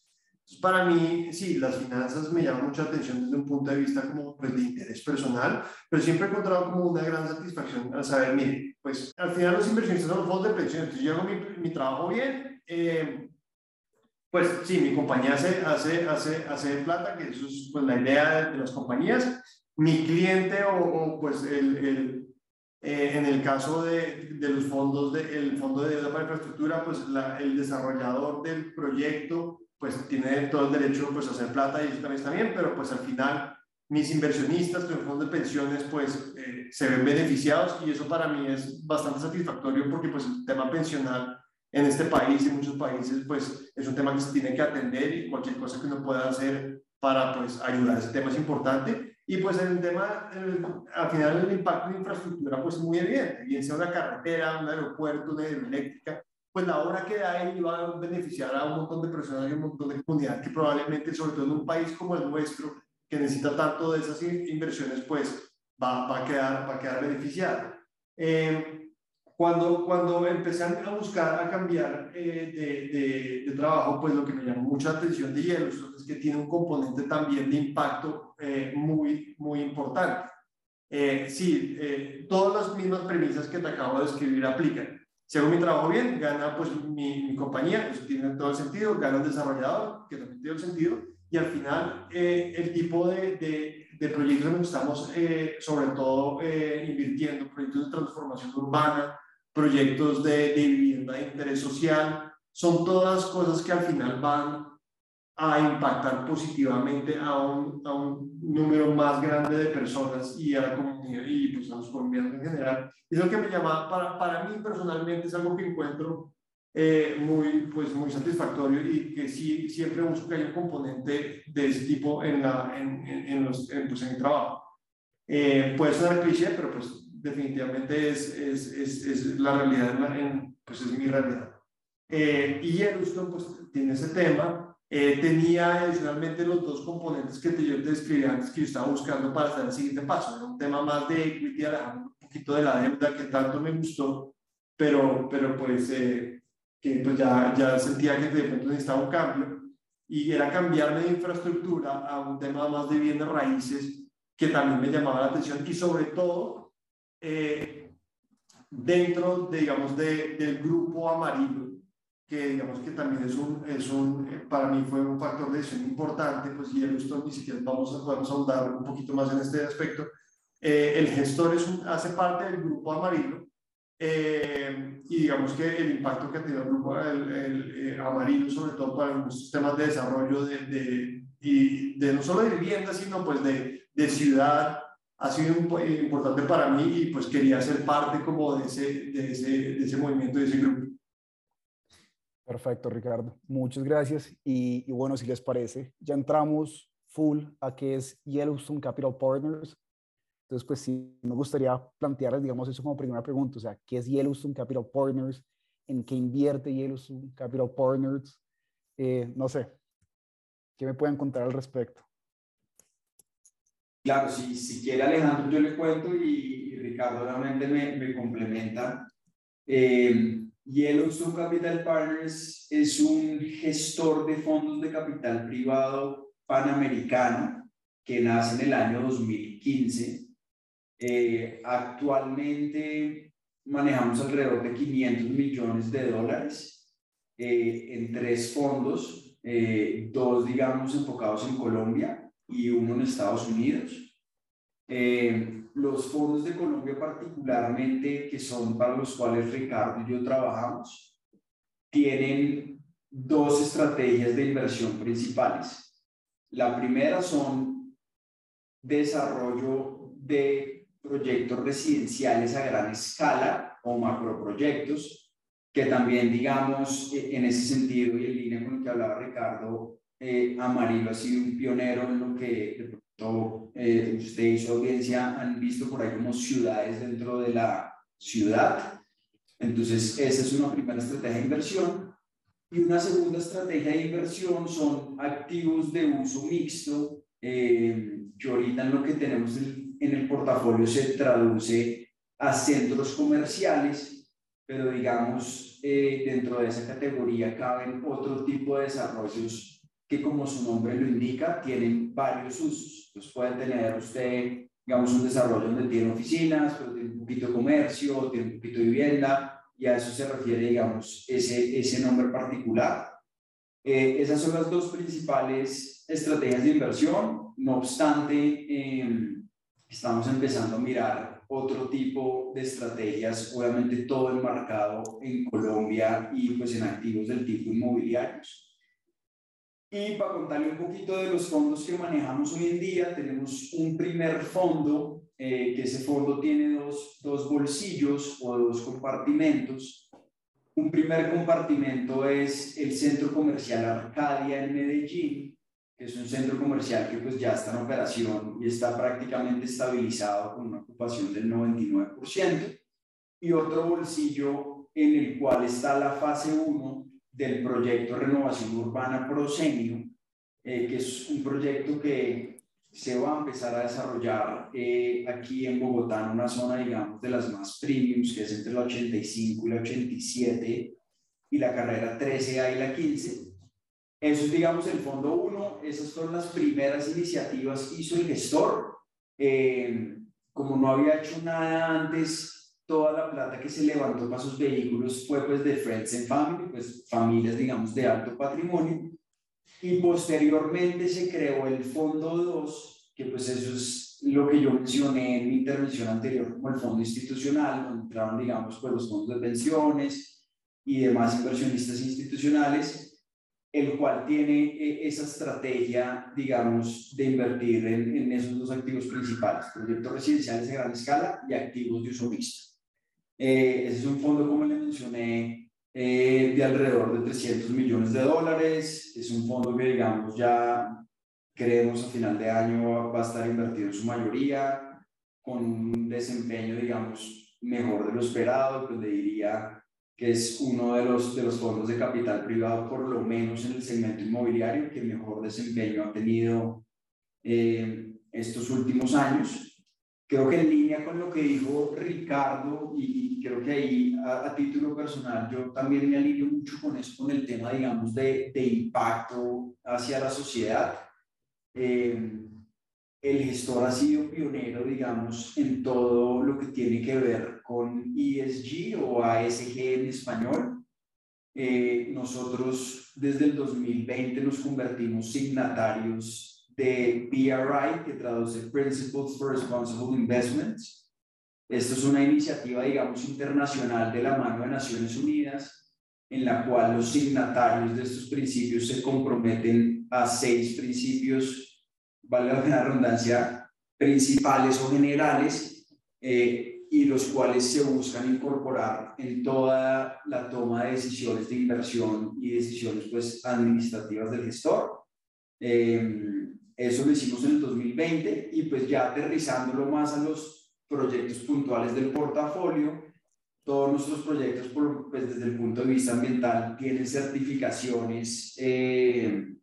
para mí, sí, las finanzas me llaman mucha atención desde un punto de vista como pues, de interés personal, pero siempre he encontrado como una gran satisfacción al saber, mire, pues al final los inversionistas son los fondos de pensiones, entonces yo hago mi, mi trabajo bien, eh, pues sí, mi compañía hace, hace, hace, hace plata, que eso es pues, la idea de, las compañías, mi cliente o, o pues el, el eh, en el caso de, de los fondos, de, el fondo de deuda para infraestructura, pues la, el desarrollador del proyecto pues tiene todo el derecho pues, a hacer plata y eso también está bien, pero pues al final mis inversionistas con el fondo de pensiones pues eh, se ven beneficiados y eso para mí es bastante satisfactorio porque pues el tema pensional en este país y en muchos países pues es un tema que se tiene que atender y cualquier cosa que uno pueda hacer para pues ayudar. A ese tema es importante y pues el tema, al final el impacto de infraestructura pues es muy evidente, bien sea una carretera, un aeropuerto, una hidroeléctrica, pues la obra que da él iba a beneficiar a un montón de personas y un montón de comunidades que probablemente, sobre todo en un país como el nuestro, que necesita tanto de esas inversiones, pues va, va a, quedar, va a quedar beneficiado. Eh, cuando, cuando empecé a buscar a cambiar eh, de, de, trabajo, pues lo que me llamó mucha atención de Yellowstone es que tiene un componente también de impacto eh, muy, muy importante. Eh, sí, todas las mismas premisas que te acabo de describir aplican. Si hago mi trabajo bien, gana pues mi, mi compañía, eso tiene todo el sentido, gana el desarrollador, que también tiene el sentido, y al final el tipo de, de, de, proyectos en los que estamos sobre todo invirtiendo, proyectos de transformación urbana, proyectos de, vivienda de interés social, son todas cosas que al final van a impactar positivamente a un, a un, número más grande de personas y a la comunidad y pues a los colombianos en general. Es lo que me llama, para, para mí personalmente es algo que encuentro eh, muy, pues muy satisfactorio y que sí, siempre busco que haya un componente de ese tipo en, la, en, en, los, pues en el trabajo. Eh, puede sonar cliché, pero pues definitivamente es, es, es, es la realidad, en, pues es mi realidad. Eh, y Yellowstone pues tiene ese tema, eh, tenía adicionalmente los dos componentes que te, yo te describí antes que yo estaba buscando para hacer el siguiente paso, era un tema más de equity, un poquito de la deuda que tanto me gustó, pero, pero pues, eh, que pues ya, ya sentía que de pronto necesitaba un cambio. Y era cambiarme de infraestructura a un tema más de bienes raíces que también me llamaba la atención y sobre todo eh, dentro, de, digamos, de, del grupo amarillo, que digamos que también es un, es un, eh, para mí fue un factor de decisión importante, pues y esto ni siquiera vamos a, podemos ahondar un poquito más en este aspecto. Eh, el gestor es un, hace parte del grupo amarillo y digamos que el impacto que ha tenido el grupo el, amarillo, sobre todo para los temas de desarrollo de, de, y de no solo de vivienda, sino pues de, de ciudad, ha sido importante para mí y pues quería ser parte como de ese, de ese, de ese movimiento, de ese grupo. Perfecto, Ricardo. Muchas gracias. Y, bueno, si les parece, ya entramos full a qué es Yellowstone Capital Partners. Entonces, pues sí, me gustaría plantearles, digamos, eso como primera pregunta. O sea, ¿qué es Yellowstone Capital Partners? ¿En qué invierte Yellowstone Capital Partners? Eh, no sé, ¿qué me pueden contar al respecto? Claro, si, quiere Alejandro, yo le cuento y, Ricardo realmente me, me complementa. Eh, Yellowstone Capital Partners es un gestor de fondos de capital privado panamericano que nace en el año 2015. Eh, actualmente manejamos alrededor de 500 millones de dólares eh, en tres fondos, eh, dos digamos enfocados en Colombia y uno en Estados Unidos. Eh, los fondos de Colombia particularmente, que son para los cuales Ricardo y yo trabajamos, tienen dos estrategias de inversión principales. La primera son desarrollo de proyectos residenciales a gran escala o macroproyectos, que también, digamos, en ese sentido y en línea con lo que hablaba Ricardo, eh, Amarillo ha sido un pionero en lo que eh, usted y su audiencia han visto por ahí como ciudades dentro de la ciudad. Entonces, esa es una primera estrategia de inversión. Y una segunda estrategia de inversión son activos de uso mixto, eh, que ahorita en lo que tenemos en, en el portafolio se traduce a centros comerciales, pero digamos, eh, dentro de esa categoría caben otro tipo de desarrollos que como su nombre lo indica, tienen varios usos. Entonces puede tener usted, digamos, un desarrollo donde tiene oficinas, pero tiene un poquito de comercio, tiene un poquito de vivienda, y a eso se refiere, digamos, ese, ese nombre particular. Eh, esas son las dos principales estrategias de inversión. No obstante, em, estamos empezando a mirar otro tipo de estrategias, obviamente todo enmarcado en Colombia y pues en activos del tipo inmobiliarios. Y para contarle un poquito de los fondos que manejamos hoy en día, tenemos un primer fondo, eh, que ese fondo tiene dos, dos bolsillos o dos compartimentos. Un primer compartimento es el Centro Comercial Arcadia en Medellín, que es un centro comercial que pues ya está en operación y está prácticamente estabilizado con una ocupación del 99%. Y otro bolsillo en el cual está la fase 1 del proyecto Renovación Urbana Prosenio, eh, que es un proyecto que se va a empezar a desarrollar eh, aquí en Bogotá, en una zona, digamos, de las más premiums, que es entre la 85 y la 87, y la carrera 13A y la 15. Eso es, digamos, el fondo 1. Esas son las primeras iniciativas que hizo el gestor. Eh, como no había hecho nada antes, toda la plata que se levantó para sus vehículos fue pues de Friends and Family, pues familias, digamos, de alto patrimonio. Y posteriormente se creó el Fondo 2, que pues eso es lo que yo mencioné en mi intervención anterior como el fondo institucional, donde entraron, digamos, pues los fondos de pensiones y demás inversionistas institucionales el cual tiene eh, esa estrategia, digamos, de invertir en, esos dos activos principales, proyectos residenciales de gran escala y activos de uso mixto. Eh, ese es un fondo, como le mencioné, eh, de alrededor de 300 millones de dólares. Es un fondo que, digamos, ya creemos a final de año va a estar invertido en su mayoría, con un desempeño, digamos, mejor de lo esperado, pues le diría que es uno de los, de los fondos de capital privado, por lo menos en el segmento inmobiliario, que mejor desempeño ha tenido eh, estos últimos años. Creo que en línea con lo que dijo Ricardo, y creo que ahí a, título personal yo también me alineo mucho con eso, con el tema, digamos, de, de impacto hacia la sociedad. Eh, el gestor ha sido pionero, digamos, en todo lo que tiene que ver con ESG o ASG en español. Eh, nosotros desde el 2020 nos convertimos signatarios de PRI, que traduce Principles for Responsible Investments. Esto es una iniciativa, digamos, internacional de la mano de Naciones Unidas, en la cual los signatarios de estos principios se comprometen a seis principios vale la redundancia, principales o generales, eh, y los cuales se buscan incorporar en toda la toma de decisiones de inversión y decisiones pues, administrativas del gestor. Eh, eso lo hicimos en el 2020 y pues ya aterrizándolo más a los proyectos puntuales del portafolio, todos nuestros proyectos pues, desde el punto de vista ambiental tienen certificaciones eh,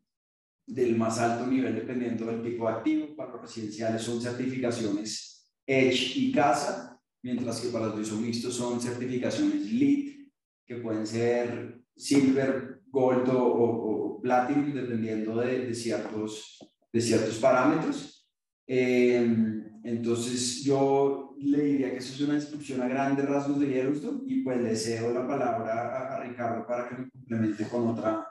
del más alto nivel dependiendo del tipo de activo. Para los residenciales son certificaciones Edge y CASA, mientras que para los de uso mixto son certificaciones LEED, que pueden ser Silver, Gold o, Platinum, dependiendo de, ciertos, de ciertos parámetros. Em, entonces, yo le diría que eso es una descripción a grandes rasgos de Yellowstone y pues le cedo la palabra a Ricardo para que me complemente con otra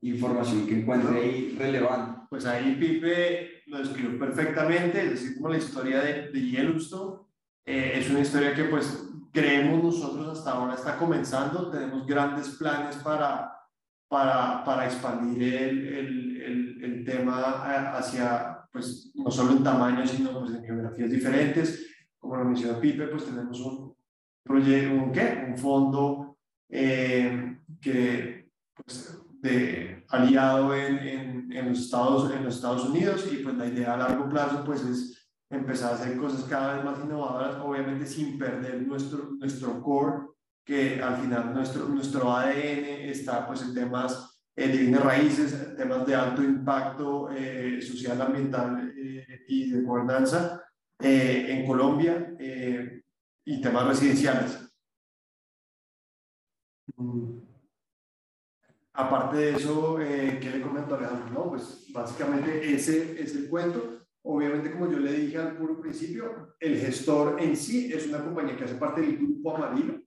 información que encuentre ahí relevante. Pues ahí Pipe lo describió perfectamente, es decir, como la historia de, de Yellowstone. Eh, es una historia que pues creemos nosotros hasta ahora está comenzando, tenemos grandes planes para, para, para expandir el, el, el, tema hacia, pues no solo en tamaño, sino pues en geografías diferentes. Como lo mencionó Pipe, pues tenemos un proyecto, un, ¿qué? un fondo eh, que pues, de aliado en, en, en, los Estados, en los Estados Unidos y pues la idea a largo plazo pues es empezar a hacer cosas cada vez más innovadoras, obviamente sin perder nuestro, nuestro core, que al final nuestro, nuestro ADN está pues en temas eh, de bienes raíces, temas de alto impacto eh, social, ambiental eh, y de gobernanza en Colombia y temas residenciales. Mm. Aparte de eso, eh, ¿qué le comento a Alejandro? No, pues básicamente ese es el cuento. Obviamente, como yo le dije al puro principio, el gestor en sí es una compañía que hace parte del grupo Amarillo.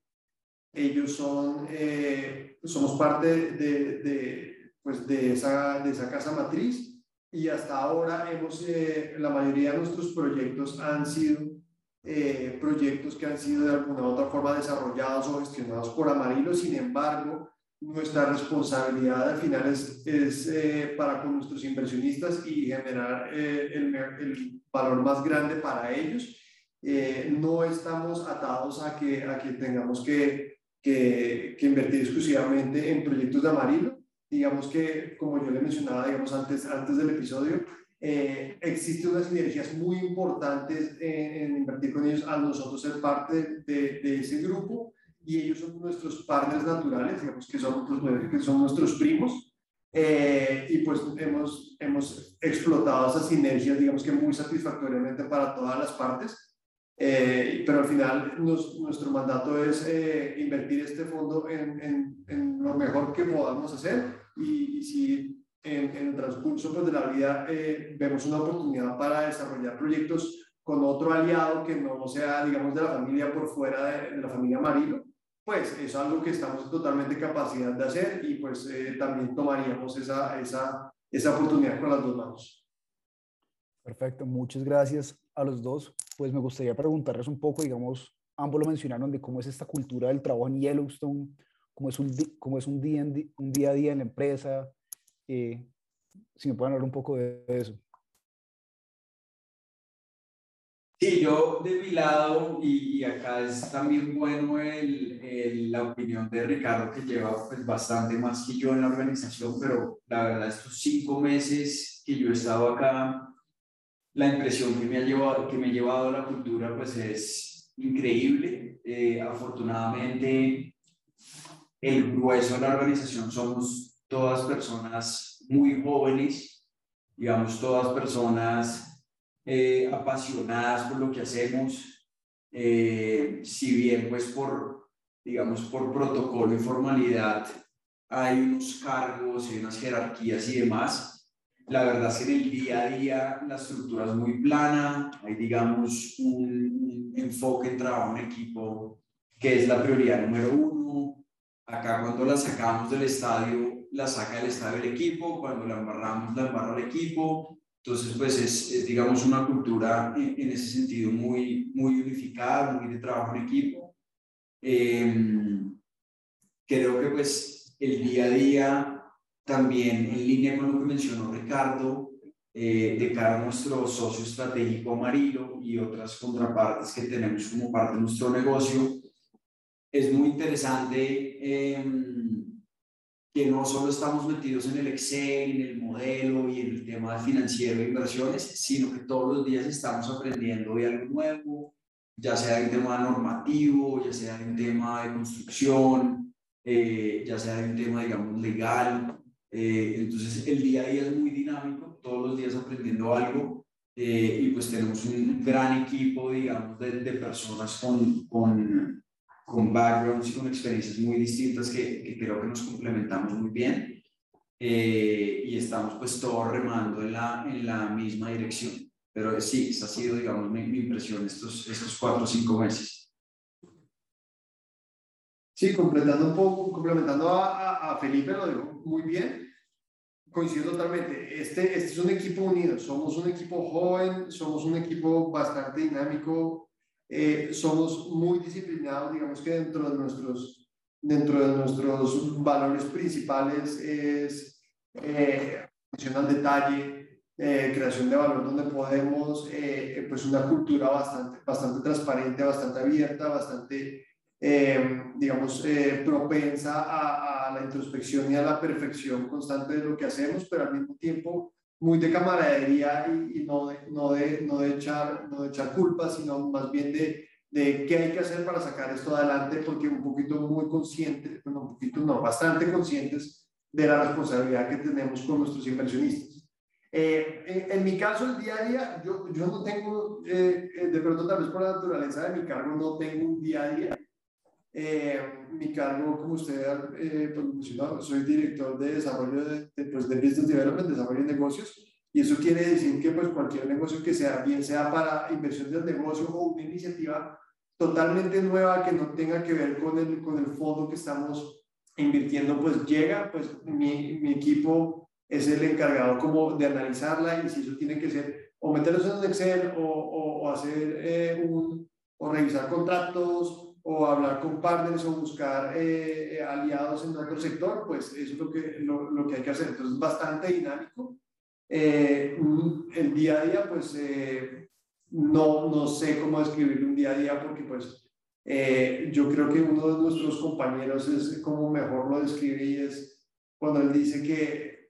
Ellos son, eh, somos parte de, de, pues de, esa, de esa casa matriz y hasta ahora hemos, eh, la mayoría de nuestros proyectos han sido eh, proyectos que han sido de alguna u otra forma desarrollados o gestionados por Amarillo. Sin embargo, nuestra responsabilidad al final es, es eh, para con nuestros inversionistas y generar eh, el, el, valor más grande para ellos. Eh, no estamos atados a que, a que tengamos que, que, que, invertir exclusivamente en proyectos de amarillo. Digamos que, como yo le mencionaba digamos, antes, antes del episodio, existen unas sinergias muy importantes en, en, invertir con ellos, a nosotros ser parte de, de ese grupo y ellos son nuestros partners naturales, digamos que son, que son nuestros primos. Eh, y pues hemos, hemos explotado esas sinergias, digamos que muy satisfactoriamente para todas las partes. Eh, pero al final nuestro mandato es eh, invertir este fondo en, en, en, lo mejor que podamos hacer y, si en, el transcurso pues, de la vida vemos una oportunidad para desarrollar proyectos con otro aliado que no sea, digamos, de la familia por fuera de, la familia Marino, pues es algo que estamos en totalmente capacidad de hacer y pues eh, también tomaríamos esa, esa, esa oportunidad con las dos manos. Perfecto, muchas gracias a los dos. Pues me gustaría preguntarles un poco, digamos, ambos lo mencionaron, de cómo es esta cultura del trabajo en Yellowstone, cómo es un, cómo es un, día, un día a día en la empresa. Eh, si me pueden hablar un poco de eso. Sí, yo de mi lado, y, acá es también bueno el, la opinión de Ricardo, que lleva pues, bastante más que yo en la organización, pero la verdad, estos cinco meses que yo he estado acá, la impresión que me ha llevado, que me ha llevado la cultura pues es increíble. Eh, afortunadamente, el grueso de la organización somos todas personas muy jóvenes, digamos, todas personas eh, apasionadas por lo que hacemos, eh, si bien pues por, digamos, por protocolo y formalidad hay unos cargos y unas jerarquías y demás, la verdad es que en el día a día la estructura es muy plana, hay digamos un, enfoque en trabajo en equipo que es la prioridad número uno. Acá cuando la sacamos del estadio, la saca el estadio el equipo, cuando la embarramos, la embarra el equipo, entonces, pues es, digamos, una cultura en, ese sentido muy, muy unificada, muy de trabajo en equipo. Em, creo que pues el día a día también en línea con lo que mencionó Ricardo, eh, de cara a nuestro socio estratégico Amarillo y otras contrapartes que tenemos como parte de nuestro negocio, es muy interesante eh, que no solo estamos metidos en el Excel, en el modelo y en el tema financiero de inversiones, sino que todos los días estamos aprendiendo de algo nuevo, ya sea en tema normativo, ya sea en tema de construcción, eh, ya sea en tema, digamos, legal. Eh, entonces, el día a día es muy dinámico, todos los días aprendiendo algo eh, y pues tenemos un gran equipo, digamos, de, de personas con, con con backgrounds y con experiencias muy distintas que, creo que nos complementamos muy bien eh, y estamos pues todos remando en la, en la misma dirección. Pero sí, esa ha sido, digamos, mi, impresión estos, estos cuatro o cinco meses. Sí, completando un poco, complementando a, a, Felipe, lo digo muy bien. Coincido totalmente. Este, este es un equipo unido. Somos un equipo joven, somos un equipo bastante dinámico, eh, somos muy disciplinados, digamos que dentro de nuestros, dentro de nuestros valores principales es eh, atención al detalle, eh, creación de valor donde podemos, eh, pues una cultura bastante, bastante transparente, bastante abierta, bastante, digamos, propensa a, a la introspección y a la perfección constante de lo que hacemos, pero al mismo tiempo muy de camaradería y, no, de, no, de, no, de echar, no de echar culpas, sino más bien de, de qué hay que hacer para sacar esto adelante, porque un poquito muy conscientes, bueno, un poquito no, bastante conscientes de la responsabilidad que tenemos con nuestros inversionistas. Eh, en, mi caso, el día a día, yo, yo no tengo, eh, eh, de pronto tal vez por la naturaleza de mi cargo, no tengo un día a día. Mi cargo, como usted eh, pues, soy director de desarrollo de, de, pues, de business development, desarrollo de negocios, y eso quiere decir que pues cualquier negocio que sea, bien sea para inversión del negocio o una iniciativa totalmente nueva que no tenga que ver con el, con el fondo que estamos invirtiendo, pues llega, pues mi, mi equipo es el encargado como de analizarla y si eso tiene que ser o meterlos en Excel o, o, hacer eh, un, o revisar contratos o hablar con partners o buscar eh, eh, aliados en otro sector, pues eso es lo que, lo, lo que hay que hacer. Entonces, es bastante dinámico eh, el día a día, pues eh, no, no sé cómo describir un día a día porque pues eh, yo creo que uno de nuestros compañeros es como mejor lo describe y es cuando él dice que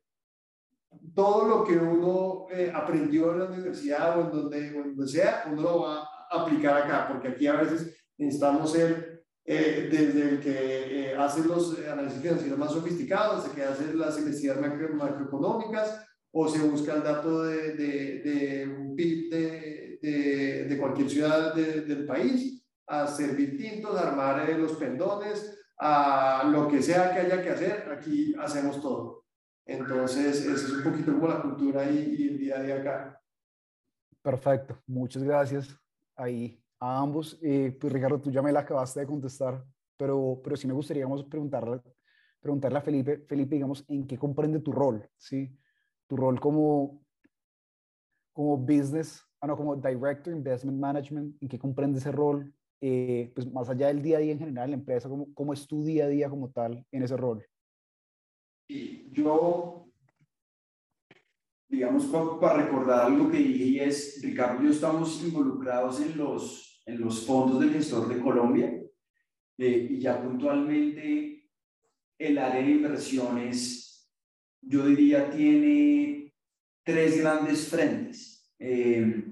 todo lo que uno aprendió en la universidad o en donde, o en donde sea, uno lo va a aplicar acá, porque aquí a veces necesitamos ser eh, desde el que eh, hace los análisis financieros más sofisticados, desde que hace las investigaciones macroeconómicas, o se busca el dato de, de, de un PIB de, de, cualquier ciudad del país, a servir tintos, a armar los pendones, a lo que sea que haya que hacer, aquí hacemos todo. Entonces, eso es un poquito como la cultura y, y el día a día acá. Perfecto, muchas gracias ahí a ambos. Eh, pues Ricardo, tú ya me la acabaste de contestar, pero, pero sí me gustaría preguntarle, preguntarle a Felipe, Felipe, digamos, ¿en qué comprende tu rol? ¿sí? Tu rol como, como business, ah, no, como Director Investment Management, ¿en qué comprende ese rol? Eh, pues más allá del día a día en general en la empresa, ¿cómo, ¿cómo es tu día a día como tal en ese rol? Yo digamos, para recordar algo que dije, y es, Ricardo y yo estamos involucrados en los, en los fondos del gestor de Colombia, eh, y ya puntualmente el área de inversiones, yo diría, tiene tres grandes frentes. Eh,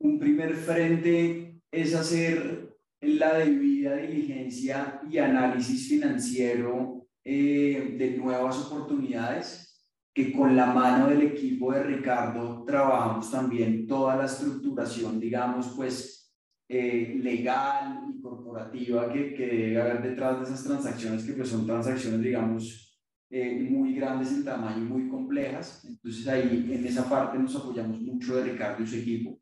un primer frente es hacer la debida diligencia y análisis financiero eh, de nuevas oportunidades que con la mano del equipo de Ricardo trabajamos también toda la estructuración, digamos, pues eh, legal y corporativa que, que, debe haber detrás de esas transacciones, que pues son transacciones, digamos, eh, muy grandes en tamaño muy complejas. Entonces ahí en esa parte nos apoyamos mucho de Ricardo y su equipo.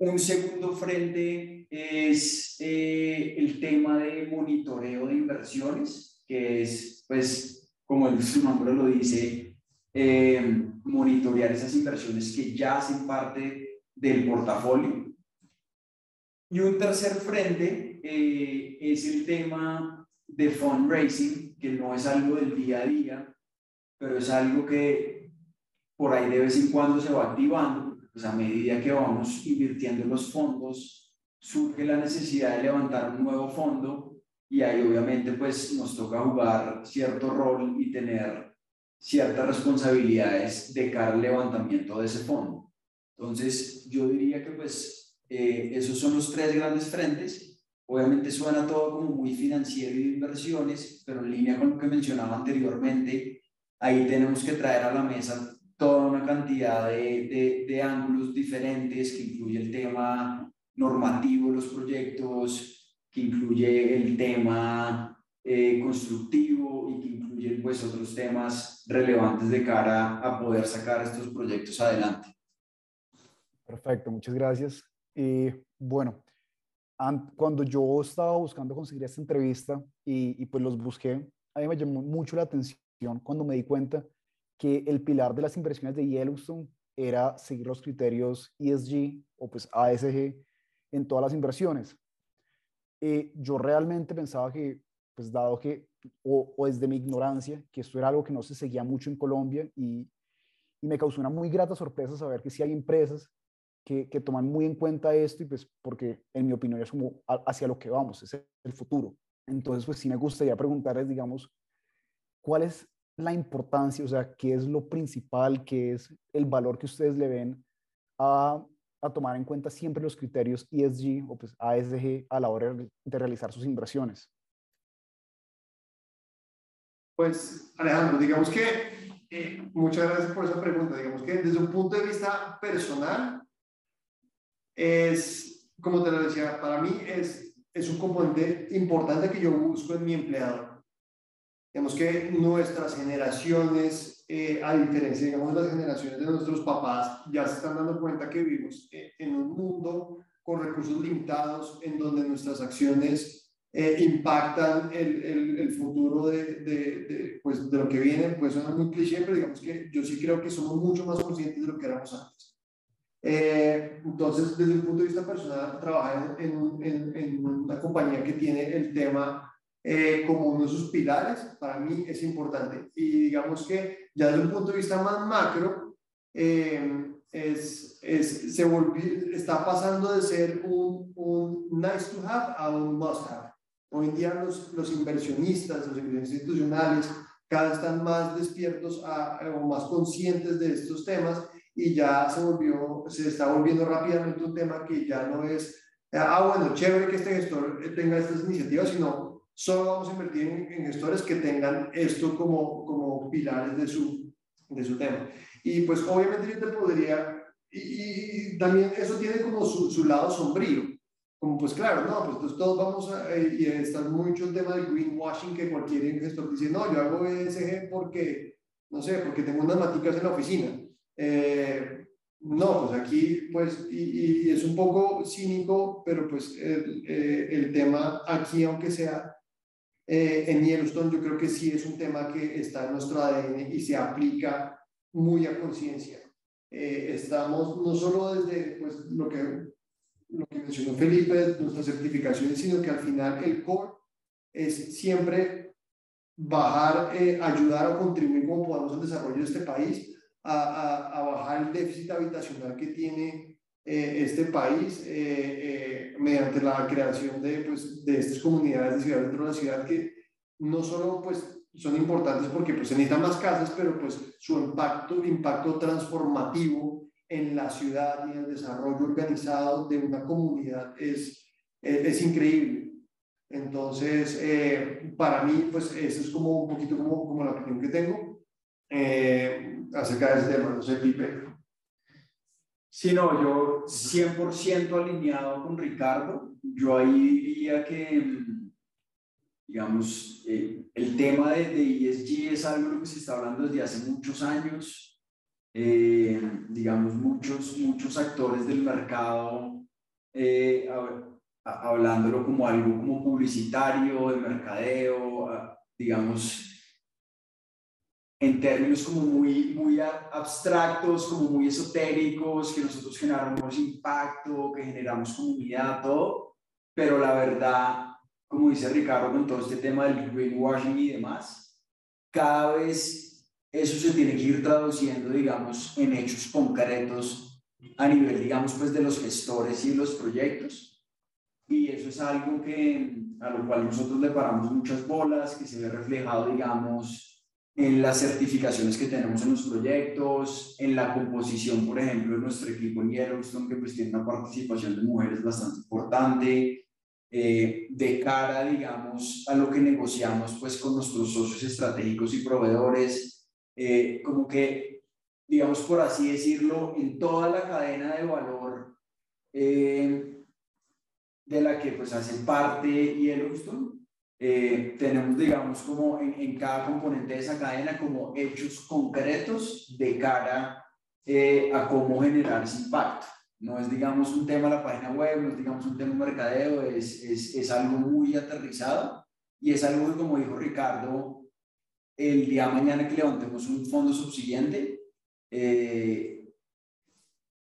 Un segundo frente es eh, el tema de monitoreo de inversiones, que es pues como el, su nombre lo dice, eh, monitorear esas inversiones que ya hacen parte del portafolio. Y un tercer frente eh, es el tema de fundraising, que no es algo del día a día, pero es algo que por ahí de vez en cuando se va activando, pues a medida que vamos invirtiendo los fondos, surge la necesidad de levantar un nuevo fondo y ahí obviamente pues nos toca jugar cierto rol y tener ciertas responsabilidades de cara levantamiento de ese fondo. Entonces yo diría que pues eh, esos son los tres grandes frentes. Obviamente suena todo como muy financiero y de inversiones, pero en línea con lo que mencionaba anteriormente, ahí tenemos que traer a la mesa toda una cantidad de, de, de ángulos diferentes que incluye el tema normativo, los proyectos, que incluye el tema eh, constructivo y que incluye pues otros temas relevantes de cara a poder sacar estos proyectos adelante. Perfecto, muchas gracias. Y bueno, cuando yo estaba buscando conseguir esta entrevista y, y pues los busqué, a mí me llamó mucho la atención cuando me di cuenta que el pilar de las inversiones de Yellowstone era seguir los criterios ESG o pues ASG en todas las inversiones. Eh, yo realmente pensaba que, pues dado que, o, o, desde mi ignorancia, que esto era algo que no se seguía mucho en Colombia y, y me causó una muy grata sorpresa saber que sí hay empresas que, que, toman muy en cuenta esto y pues porque en mi opinión es como hacia lo que vamos, es el futuro. Entonces, pues sí me gustaría preguntarles, digamos, ¿cuál es la importancia, o sea, qué es lo principal, qué es el valor que ustedes le ven a a tomar en cuenta siempre los criterios ESG o pues ASG a la hora de realizar sus inversiones? Pues Alejandro, digamos que eh, muchas gracias por esa pregunta. Digamos que desde un punto de vista personal, es, como te lo decía, para mí es, es un componente importante que yo busco en mi empleado. Digamos que nuestras generaciones eh, a diferencia, digamos, las generaciones de nuestros papás, ya se están dando cuenta que vivimos eh, en un mundo con recursos limitados, en donde nuestras acciones eh, impactan el, el, el futuro de, de, de, pues, de lo que viene. Pues suena muy cliché, pero digamos que yo sí creo que somos mucho más conscientes de lo que éramos antes. Entonces, desde un punto de vista personal, trabajar en, en, en una compañía que tiene el tema eh, como uno de sus pilares, para mí es importante. Y digamos que ya desde un punto de vista más macro, eh, es, es, se volvió, está pasando de ser un, un, nice to have a un must have. Hoy en día los, los inversionistas, los institucionales, cada vez están más despiertos a, o más conscientes de estos temas y ya se volvió, se está volviendo rápidamente un tema que ya no es ah, bueno, chévere que este gestor tenga estas iniciativas, sino solo vamos a invertir en, gestores que tengan esto como, como pilares de su, de su tema. Y pues obviamente yo te podría, y, también eso tiene como su, su, lado sombrío, como pues claro, no, pues todos vamos a, eh, y está mucho el tema del greenwashing que cualquier gestor dice, no, yo hago ESG porque, no sé, porque tengo unas maticas en la oficina. Eh, no, pues aquí, pues, y, es un poco cínico, pero pues el, eh, tema aquí, aunque sea eh, en Yellowstone, yo creo que sí es un tema que está en nuestro ADN y se aplica muy a conciencia. Eh, estamos no solo desde pues, lo, que, lo que mencionó Felipe, nuestras certificaciones, sino que al final el core es siempre bajar, ayudar o contribuir como podamos al desarrollo de este país a, bajar el déficit habitacional que tiene eh, este país eh, eh, mediante la creación de, pues, de estas comunidades de ciudad dentro de la ciudad que no solo pues, son importantes porque pues, se necesitan más casas, pero pues, su impacto, impacto transformativo en la ciudad y el desarrollo organizado de una comunidad es, es, increíble. Entonces, para mí, pues eso es como un poquito como, como la opinión que tengo. Eh, acerca de ese tema, no sé, Pipe. Sí, no, yo 100% alineado con Ricardo. Yo ahí diría que, digamos, eh, el tema de, de, ESG es algo que se está hablando desde hace muchos años. Eh, digamos, muchos, muchos actores del mercado eh, hablándolo como algo como publicitario, de mercadeo, digamos, en términos como muy, muy abstractos, como muy esotéricos, que nosotros generamos impacto, que generamos comunidad, todo, pero la verdad, como dice Ricardo con todo este tema del greenwashing y demás, cada vez eso se tiene que ir traduciendo, digamos, en hechos concretos a nivel, digamos, pues de los gestores y los proyectos. Y eso es algo que, a lo cual nosotros le paramos muchas bolas, que se ve reflejado, digamos, en las certificaciones que tenemos en los proyectos, en la composición, por ejemplo, de nuestro equipo en Yellowstone, que pues tiene una participación de mujeres bastante importante, eh, de cara, digamos, a lo que negociamos pues con nuestros socios estratégicos y proveedores, eh, como que, digamos, por así decirlo, en toda la cadena de valor eh, de la que pues hace parte Yellowstone, eh, tenemos, digamos, como en, cada componente de esa cadena, como hechos concretos de cara eh, a cómo generar ese impacto. No es, digamos, un tema de la página web, no es, digamos, un tema de mercadeo, es, es, es algo muy aterrizado y es algo que, como dijo Ricardo, el día de mañana que levantemos un fondo subsiguiente, eh,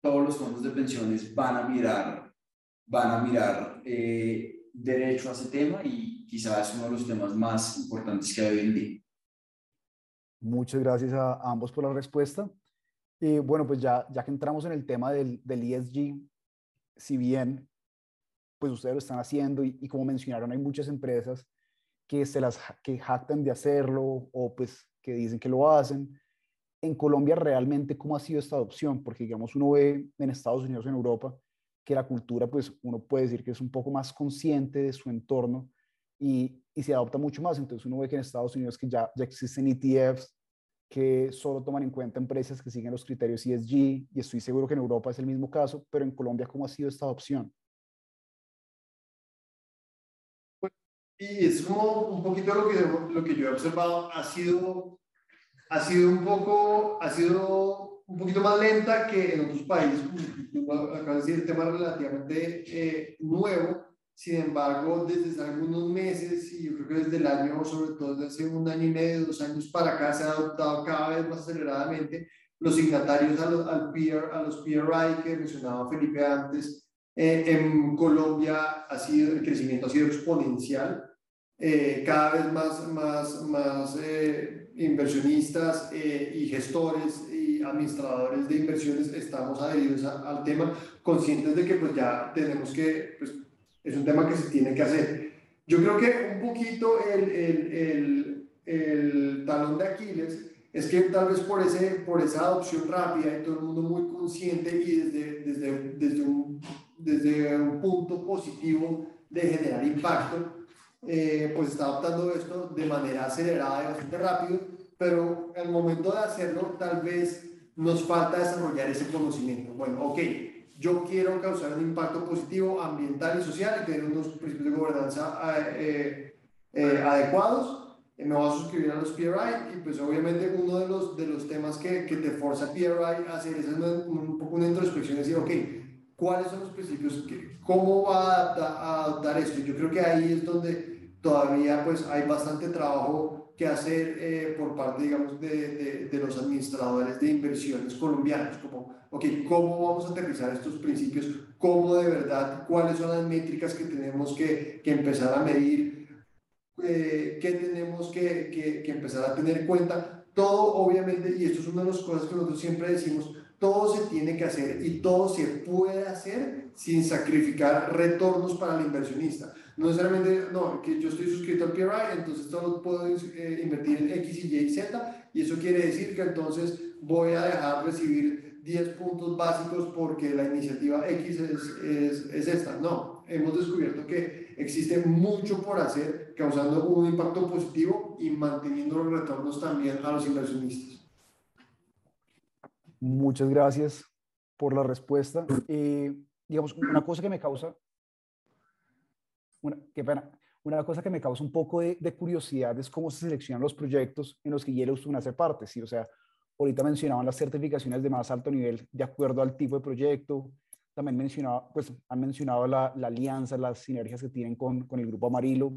todos los fondos de pensiones van a mirar, van a mirar derecho a ese tema y, quizás es uno de los temas más importantes que hay hoy en día. Muchas gracias a, ambos por la respuesta. y bueno, pues ya, ya que entramos en el tema del, del ESG, si bien pues ustedes lo están haciendo y, como mencionaron, hay muchas empresas que se las que jactan de hacerlo o pues que dicen que lo hacen. En Colombia realmente cómo ha sido esta adopción, porque digamos uno ve en Estados Unidos, en Europa, que la cultura pues uno puede decir que es un poco más consciente de su entorno y, se adopta mucho más. Entonces uno ve que en Estados Unidos que ya, ya existen ETFs que solo toman en cuenta empresas que siguen los criterios ESG y estoy seguro que en Europa es el mismo caso, pero en Colombia, ¿cómo ha sido esta adopción? Pues, y es como un poquito lo que, lo que yo he observado, ha sido, ha sido un poco, ha sido un poquito más lenta que en otros países, acá de decir, tema relativamente eh, nuevo, sin embargo, desde algunos meses, y yo creo que desde el año, sobre todo desde hace un año y medio, dos años para acá, se ha adoptado cada vez más aceleradamente los signatarios a los, al peer, a los PRI que mencionaba Felipe antes. Eh, en Colombia ha sido, el crecimiento ha sido exponencial. Eh, cada vez más, más, más eh, inversionistas y gestores administradores de inversiones estamos adheridos al tema, conscientes de que pues ya tenemos que pues, es un tema que se tiene que hacer. Yo creo que un poquito el, el, el, el talón de Aquiles es que tal vez por, ese, por esa adopción rápida y todo el mundo muy consciente y desde, desde, desde un desde un punto positivo de generar impacto, eh, pues está adoptando esto de manera acelerada y bastante rápido, pero al momento de hacerlo tal vez nos falta desarrollar ese conocimiento. Bueno, ok, yo quiero causar un impacto positivo ambiental y social y tener unos principios de gobernanza eh, eh, adecuados. me voy a suscribir a los PRI y pues obviamente uno de los, de los temas que, que te forza PRI a hacer es un, poco una introspección, es decir, ok, ¿cuáles son los principios? ¿Cómo va a adaptar esto? Yo creo que ahí es donde todavía pues hay bastante trabajo que hacer eh, por parte, digamos, de, de, los administradores de inversiones colombianos, como, ok, ¿cómo vamos a aterrizar estos principios? ¿Cómo de verdad? ¿Cuáles son las métricas que tenemos que, que empezar a medir? Eh, ¿Qué tenemos que, que, que empezar a tener en cuenta? Todo, obviamente, y esto es una de las cosas que nosotros siempre decimos, todo se tiene que hacer y todo se puede hacer sin sacrificar retornos para el inversionista. No necesariamente, no, que yo estoy suscrito al PRI, entonces todo puedo eh, invertir en X Y y Z, y eso quiere decir que entonces voy a dejar recibir 10 puntos básicos porque la iniciativa X es, es, es esta. No, hemos descubierto que existe mucho por hacer, causando un impacto positivo y manteniendo los retornos también a los inversionistas. Muchas gracias por la respuesta. Eh, digamos, una cosa que me causa una, qué pena. Una cosa que me causa un poco de, curiosidad es cómo se seleccionan los proyectos en los que Yellowstone hace parte. ¿sí? O sea, ahorita mencionaban las certificaciones de más alto nivel de acuerdo al tipo de proyecto. También mencionaba, pues, han mencionado la, la alianza, las sinergias que tienen con, con el Grupo Amarillo.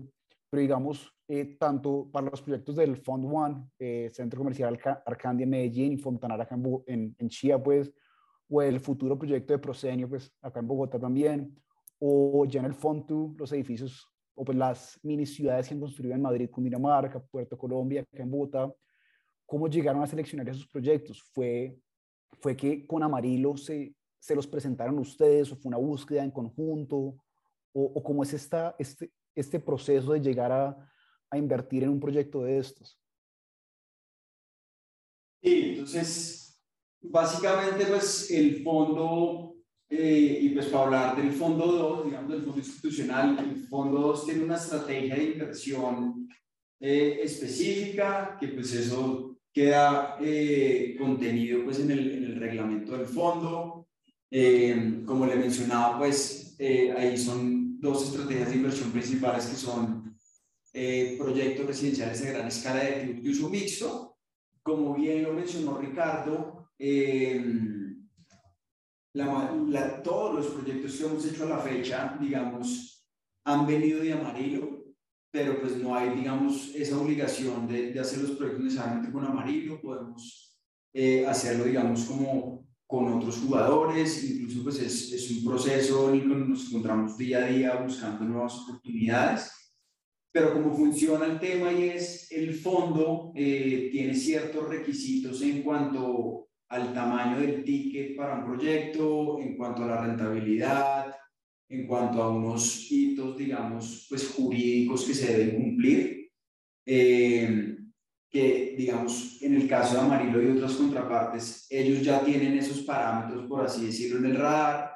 Pero digamos, eh, tanto para los proyectos del Fund One, eh, Centro Comercial Arcandia en Medellín y Fontanar acá en, en, en Chía, pues, o el futuro proyecto de Prosenio, pues, acá en Bogotá también, o ya en el fondo los edificios o pues las mini ciudades que han construido en Madrid, Cundinamarca, Puerto Colombia, acá en Bogotá, ¿cómo llegaron a seleccionar esos proyectos? ¿Fue, fue que con Amarillo se, se los presentaron ustedes o fue una búsqueda en conjunto? ¿O, o cómo es esta, este, este proceso de llegar a, a invertir en un proyecto de estos? Sí, entonces, básicamente, pues el fondo eh, y pues para hablar del fondo 2, digamos del fondo institucional, el fondo 2 tiene una estrategia de inversión eh, específica, que pues eso queda eh, contenido pues en el, en el, reglamento del fondo. como le mencionaba, pues ahí son dos estrategias de inversión principales que son proyectos residenciales a gran escala de uso mixto. Como bien lo mencionó Ricardo, la, todos los proyectos que hemos hecho a la fecha, digamos, han venido de amarillo, pero pues no hay, digamos, esa obligación de, de hacer los proyectos necesariamente con amarillo, podemos eh, hacerlo, digamos, como con otros jugadores, incluso pues es, es un proceso en el que nos encontramos día a día buscando nuevas oportunidades, pero como funciona el tema y es el fondo eh, tiene ciertos requisitos en cuanto al tamaño del ticket para un proyecto, en cuanto a la rentabilidad, en cuanto a unos hitos, digamos, pues jurídicos que se deben cumplir, eh, que, digamos, en el caso de Amarillo y otras contrapartes, ellos ya tienen esos parámetros, por así decirlo, en el radar,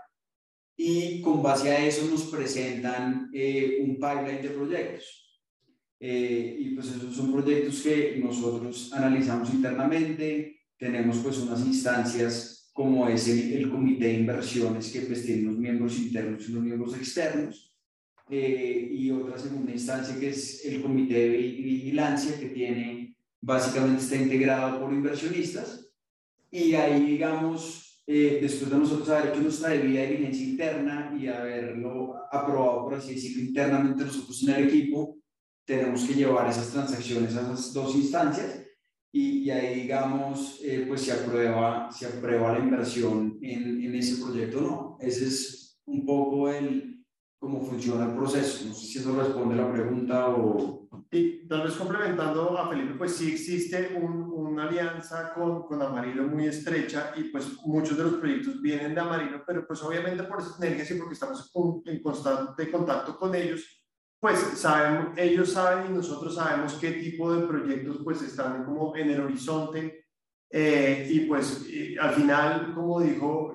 y con base a eso nos presentan eh, un pipeline de proyectos. Eh, y pues esos son proyectos que nosotros analizamos internamente, tenemos pues unas instancias como es el, comité de inversiones que pues tiene unos miembros internos y unos miembros externos eh, y otra segunda instancia que es el comité de vigilancia que tiene básicamente está integrado por inversionistas. Y ahí digamos eh, después de nosotros haber hecho nuestra debida diligencia interna y haberlo aprobado por así decirlo internamente nosotros en el equipo tenemos que llevar esas transacciones a esas dos instancias y, ahí, digamos, eh, pues se aprueba, se aprueba la inversión en, en, ese proyecto no. Ese es un poco el cómo funciona el proceso. No sé si eso responde la pregunta o... Y tal vez complementando a Felipe, pues sí existe un, una alianza con, con Amarillo muy estrecha y pues muchos de los proyectos vienen de Amarillo, pero pues obviamente por esas sinergias y porque estamos en constante contacto con ellos, pues saben, ellos saben y nosotros sabemos qué tipo de proyectos pues están como en el horizonte eh, y pues al final, como dijo,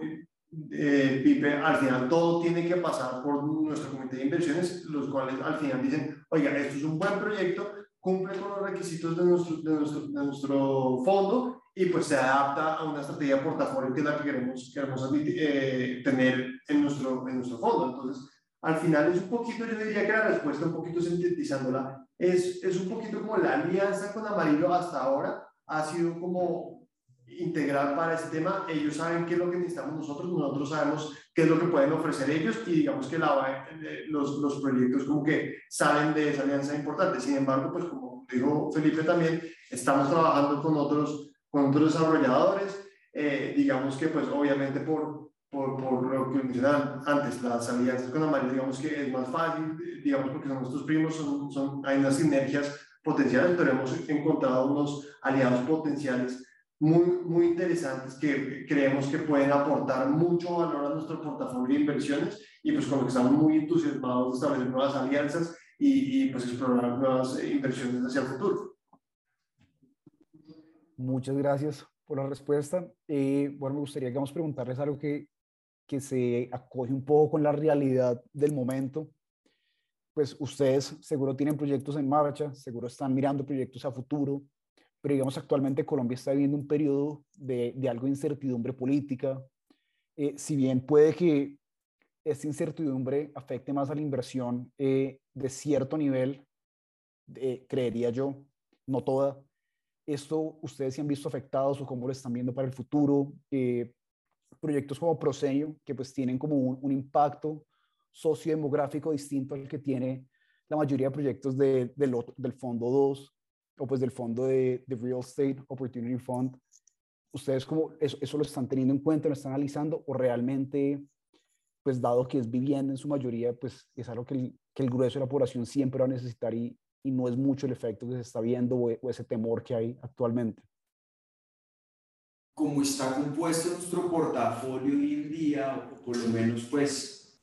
eh, Pipe, al final todo tiene que pasar por nuestro comité de inversiones, los cuales al final dicen, oiga, esto es un buen proyecto, cumple con los requisitos de nuestro, de nuestro, de nuestro fondo y pues se adapta a una estrategia de portafolio que es la que queremos, queremos eh, tener en nuestro, en nuestro fondo. Entonces, al final es un poquito, yo diría que la respuesta, un poquito sintetizándola, es, es un poquito como la alianza con Amarillo hasta ahora ha sido como integral para ese tema. Ellos saben qué es lo que necesitamos nosotros, nosotros sabemos qué es lo que pueden ofrecer ellos y digamos que la, eh, los, los proyectos como que salen de esa alianza importante. Sin embargo, pues como dijo Felipe también, estamos trabajando con otros, con otros desarrolladores. Eh, digamos que pues obviamente por, por, por, lo que mencionaban antes, las alianzas con Amarillo, digamos que es más fácil, digamos porque son nuestros primos, son, son, hay unas sinergias potenciales, pero hemos encontrado unos aliados potenciales muy, muy interesantes que creemos que pueden aportar mucho valor a nuestro portafolio de inversiones y pues con lo que estamos muy entusiasmados de establecer nuevas alianzas y, y pues explorar nuevas inversiones hacia el futuro. Muchas gracias por la respuesta. Eh, bueno, me gustaría a preguntarles algo que, que se acoge un poco con la realidad del momento. Pues ustedes seguro tienen proyectos en marcha, seguro están mirando proyectos a futuro, pero digamos actualmente Colombia está viviendo un periodo de, de algo de incertidumbre política. Eh, si bien puede que esta incertidumbre afecte más a la inversión eh, de cierto nivel, eh, creería yo, no toda. ¿Esto ustedes se han visto afectados o cómo lo están viendo para el futuro? Proyectos como Prosenio, que pues tienen como un, un, impacto sociodemográfico distinto al que tiene la mayoría de proyectos de, del, del Fondo 2 o pues del Fondo de, de, Real Estate Opportunity Fund. ¿Ustedes cómo eso, eso lo están teniendo en cuenta, lo están analizando o realmente, pues dado que es vivienda en su mayoría, pues es algo que el, que el grueso de la población siempre va a necesitar y, y no es mucho el efecto que se está viendo o, o ese temor que hay actualmente? Como está compuesto nuestro portafolio hoy en día, o por lo menos pues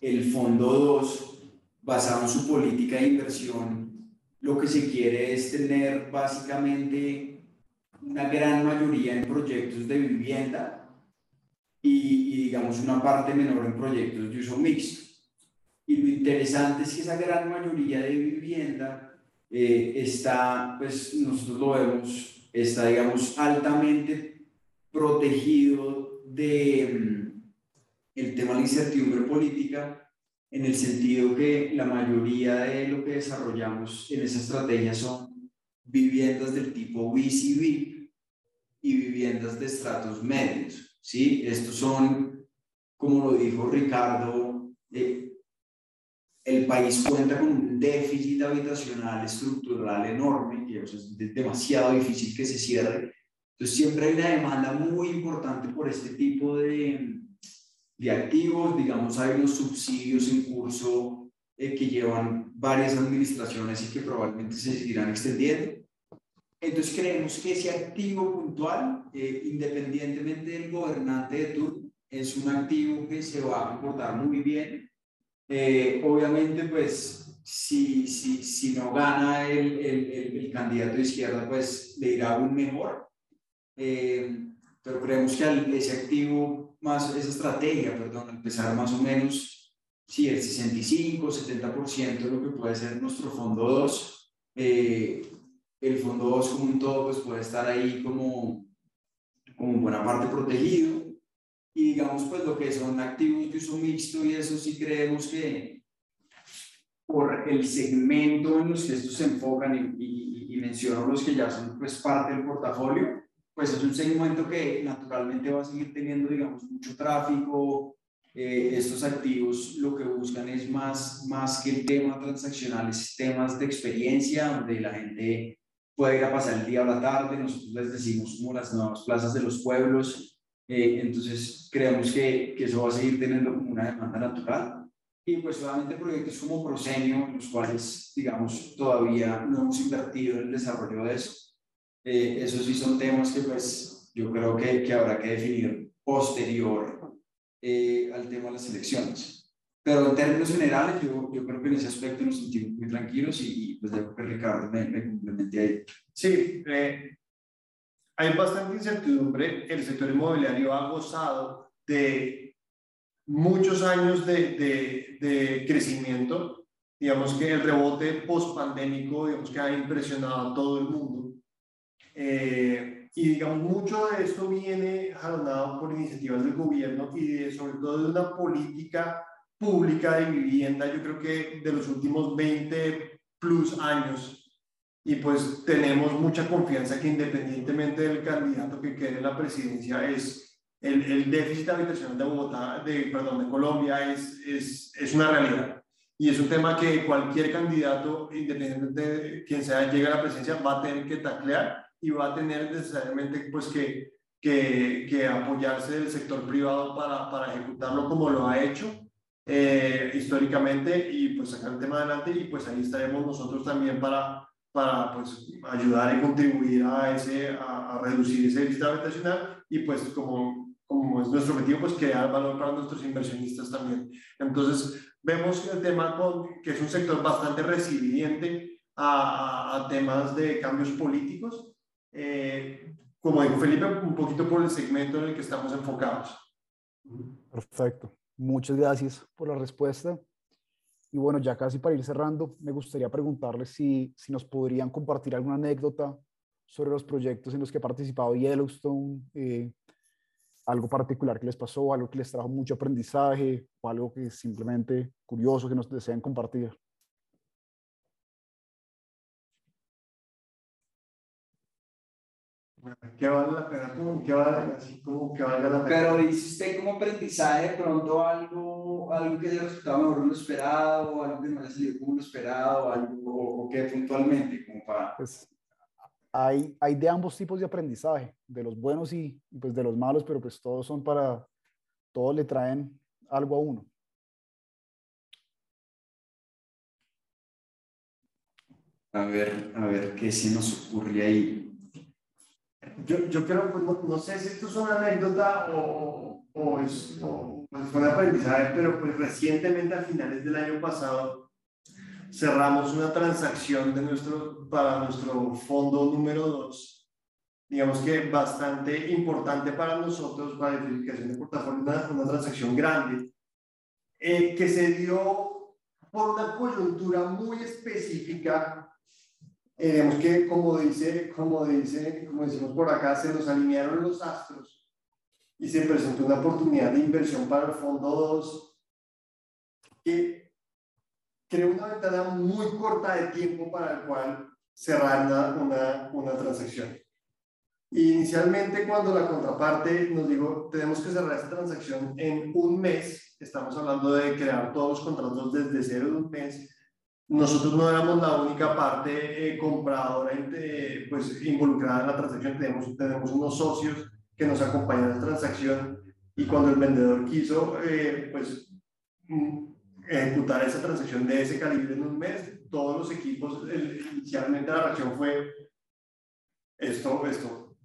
el Fondo 2, basado en su política de inversión, lo que se quiere es tener básicamente una gran mayoría en proyectos de vivienda y, y digamos una parte menor en proyectos de uso mixto. Y lo interesante es que esa gran mayoría de vivienda eh, está, pues nosotros lo vemos, está digamos altamente protegido de mm, el tema de la incertidumbre política en el sentido que la mayoría de lo que desarrollamos en esa estrategia son viviendas del tipo BCB y viviendas de estratos medios. ¿sí? Estos son, como lo dijo Ricardo, eh, el país cuenta con un déficit habitacional estructural enorme, que es demasiado difícil que se cierre, entonces siempre hay una demanda muy importante por este tipo de, de activos, digamos, hay unos subsidios en curso eh, que llevan varias administraciones y que probablemente se seguirán extendiendo. Entonces creemos que ese activo puntual, eh, independientemente del gobernante de turno, es un activo que se va a comportar muy bien. Eh, obviamente, pues, si, si, si no gana el, el, el, el candidato de izquierda, pues le irá aún mejor eh, pero creemos que ese activo, más esa estrategia, perdón, empezar más o menos, si el 65, 70% de lo que puede ser nuestro fondo 2, eh, el fondo 2 como un todo, pues puede estar ahí como, como buena parte protegido. Y digamos, pues lo que son activos de uso mixto y eso sí creemos que por el segmento en los que estos se enfocan y, y, y menciono los que ya son pues parte del portafolio, pues es un segmento que naturalmente va a seguir teniendo, digamos, mucho tráfico. Eh, estos activos lo que buscan es más, más que el tema transaccional, es temas de experiencia, donde la gente puede ir a pasar el día o la tarde, nosotros les decimos como las nuevas plazas de los pueblos, eh, entonces creemos que, que, eso va a seguir teniendo como una demanda natural. Y pues solamente proyectos como Prosenio, en los cuales, digamos, todavía no hemos invertido en el desarrollo de eso, eh, esos sí son temas que pues yo creo que, que habrá que definir posterior eh, al tema de las elecciones. Pero en términos generales, yo, yo creo que en ese aspecto nos sentimos muy tranquilos y, y pues dejo que Ricardo me, me complemente ahí. Sí, eh, hay bastante incertidumbre. El sector inmobiliario ha gozado de muchos años de, de, crecimiento, digamos que el rebote post-pandémico, digamos que ha impresionado a todo el mundo. Eh, y digamos, mucho de esto viene jalonado por iniciativas del gobierno y de, sobre todo de una política pública de vivienda, yo creo que de los últimos 20 plus años. Y pues tenemos mucha confianza que independientemente del candidato que quede en la presidencia, es el, el déficit habitacional de Bogotá, de, perdón, de Colombia es, es, es una realidad. Y es un tema que cualquier candidato, independientemente de quien sea, llegue a la presidencia, va a tener que taclear y va a tener necesariamente pues que, que, que apoyarse del sector privado para, para ejecutarlo como lo ha hecho eh, históricamente y pues sacar el tema adelante y pues ahí estaremos nosotros también para, para pues ayudar y contribuir a, ese, a, reducir ese déficit habitacional y pues como, como es nuestro objetivo pues crear valor para nuestros inversionistas también. Entonces vemos el tema con, que es un sector bastante resiliente a, a temas de cambios políticos. Eh, como dijo Felipe, un poquito por el segmento en el que estamos enfocados. Perfecto. Muchas gracias por la respuesta. Y bueno, ya casi para ir cerrando, me gustaría preguntarles si, si nos podrían compartir alguna anécdota sobre los proyectos en los que ha participado Yellowstone, eh, algo particular que les pasó, algo que les trajo mucho aprendizaje o algo que simplemente curioso que nos deseen compartir. Que vale la pena, como que vale, así como que valga la pena. Pero dice usted como aprendizaje de pronto algo, algo que haya resultado mejor de lo esperado, algo que no haya salido como lo esperado, algo o, que puntualmente, como para... Pues, hay, hay de ambos tipos de aprendizaje, de los buenos y pues de los malos, pero pues todos son para, todos le traen algo a uno. A ver, a ver, ¿qué se nos ocurre ahí? Yo, yo creo, pues, no, sé si esto es una anécdota o, o, es, o pues, un aprendizaje, pero pues recientemente a finales del año pasado cerramos una transacción de nuestro, para nuestro fondo número 2, digamos que bastante importante para nosotros, para la identificación de portafolio, una, una transacción grande, eh, que se dio por una coyuntura muy específica eh, que como dice, como dice, como decimos por acá, se nos alinearon los astros y se presentó una oportunidad de inversión para el fondo 2 que creó una ventana muy corta de tiempo para el cual cerrar una, una, transacción. Inicialmente, cuando la contraparte nos dijo, tenemos que cerrar esta transacción en un mes, estamos hablando de crear todos los contratos desde cero de un mes, nosotros no éramos la única parte eh, compradora eh, pues, involucrada en la transacción, tenemos, tenemos unos socios que nos acompañan en la transacción y cuando el vendedor quiso eh, pues, mm, ejecutar esa transacción de ese calibre en un mes, todos los equipos, inicialmente la reacción fue esto, esto,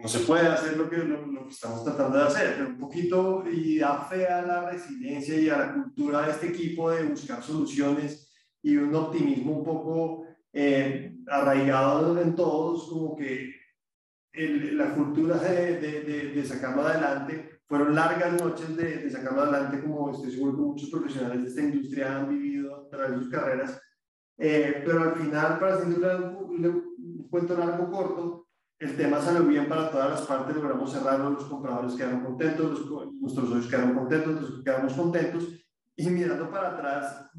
no se puede hacer lo que, lo, lo, que estamos tratando de hacer, pero un poquito y da fe a la resiliencia y a la cultura de este equipo de buscar soluciones y un optimismo un poco eh, arraigado en todos, como que la cultura de, de, de, sacarlo adelante, fueron largas noches de, de, sacarlo adelante, como estoy seguro que muchos profesionales de esta industria han vivido a través de sus carreras, eh, pero al final, para hacer un cuento largo corto, el tema salió bien para todas las partes, logramos cerrarlo, los compradores quedaron contentos, nuestros socios quedaron contentos, nosotros quedamos contentos, y mirando para atrás,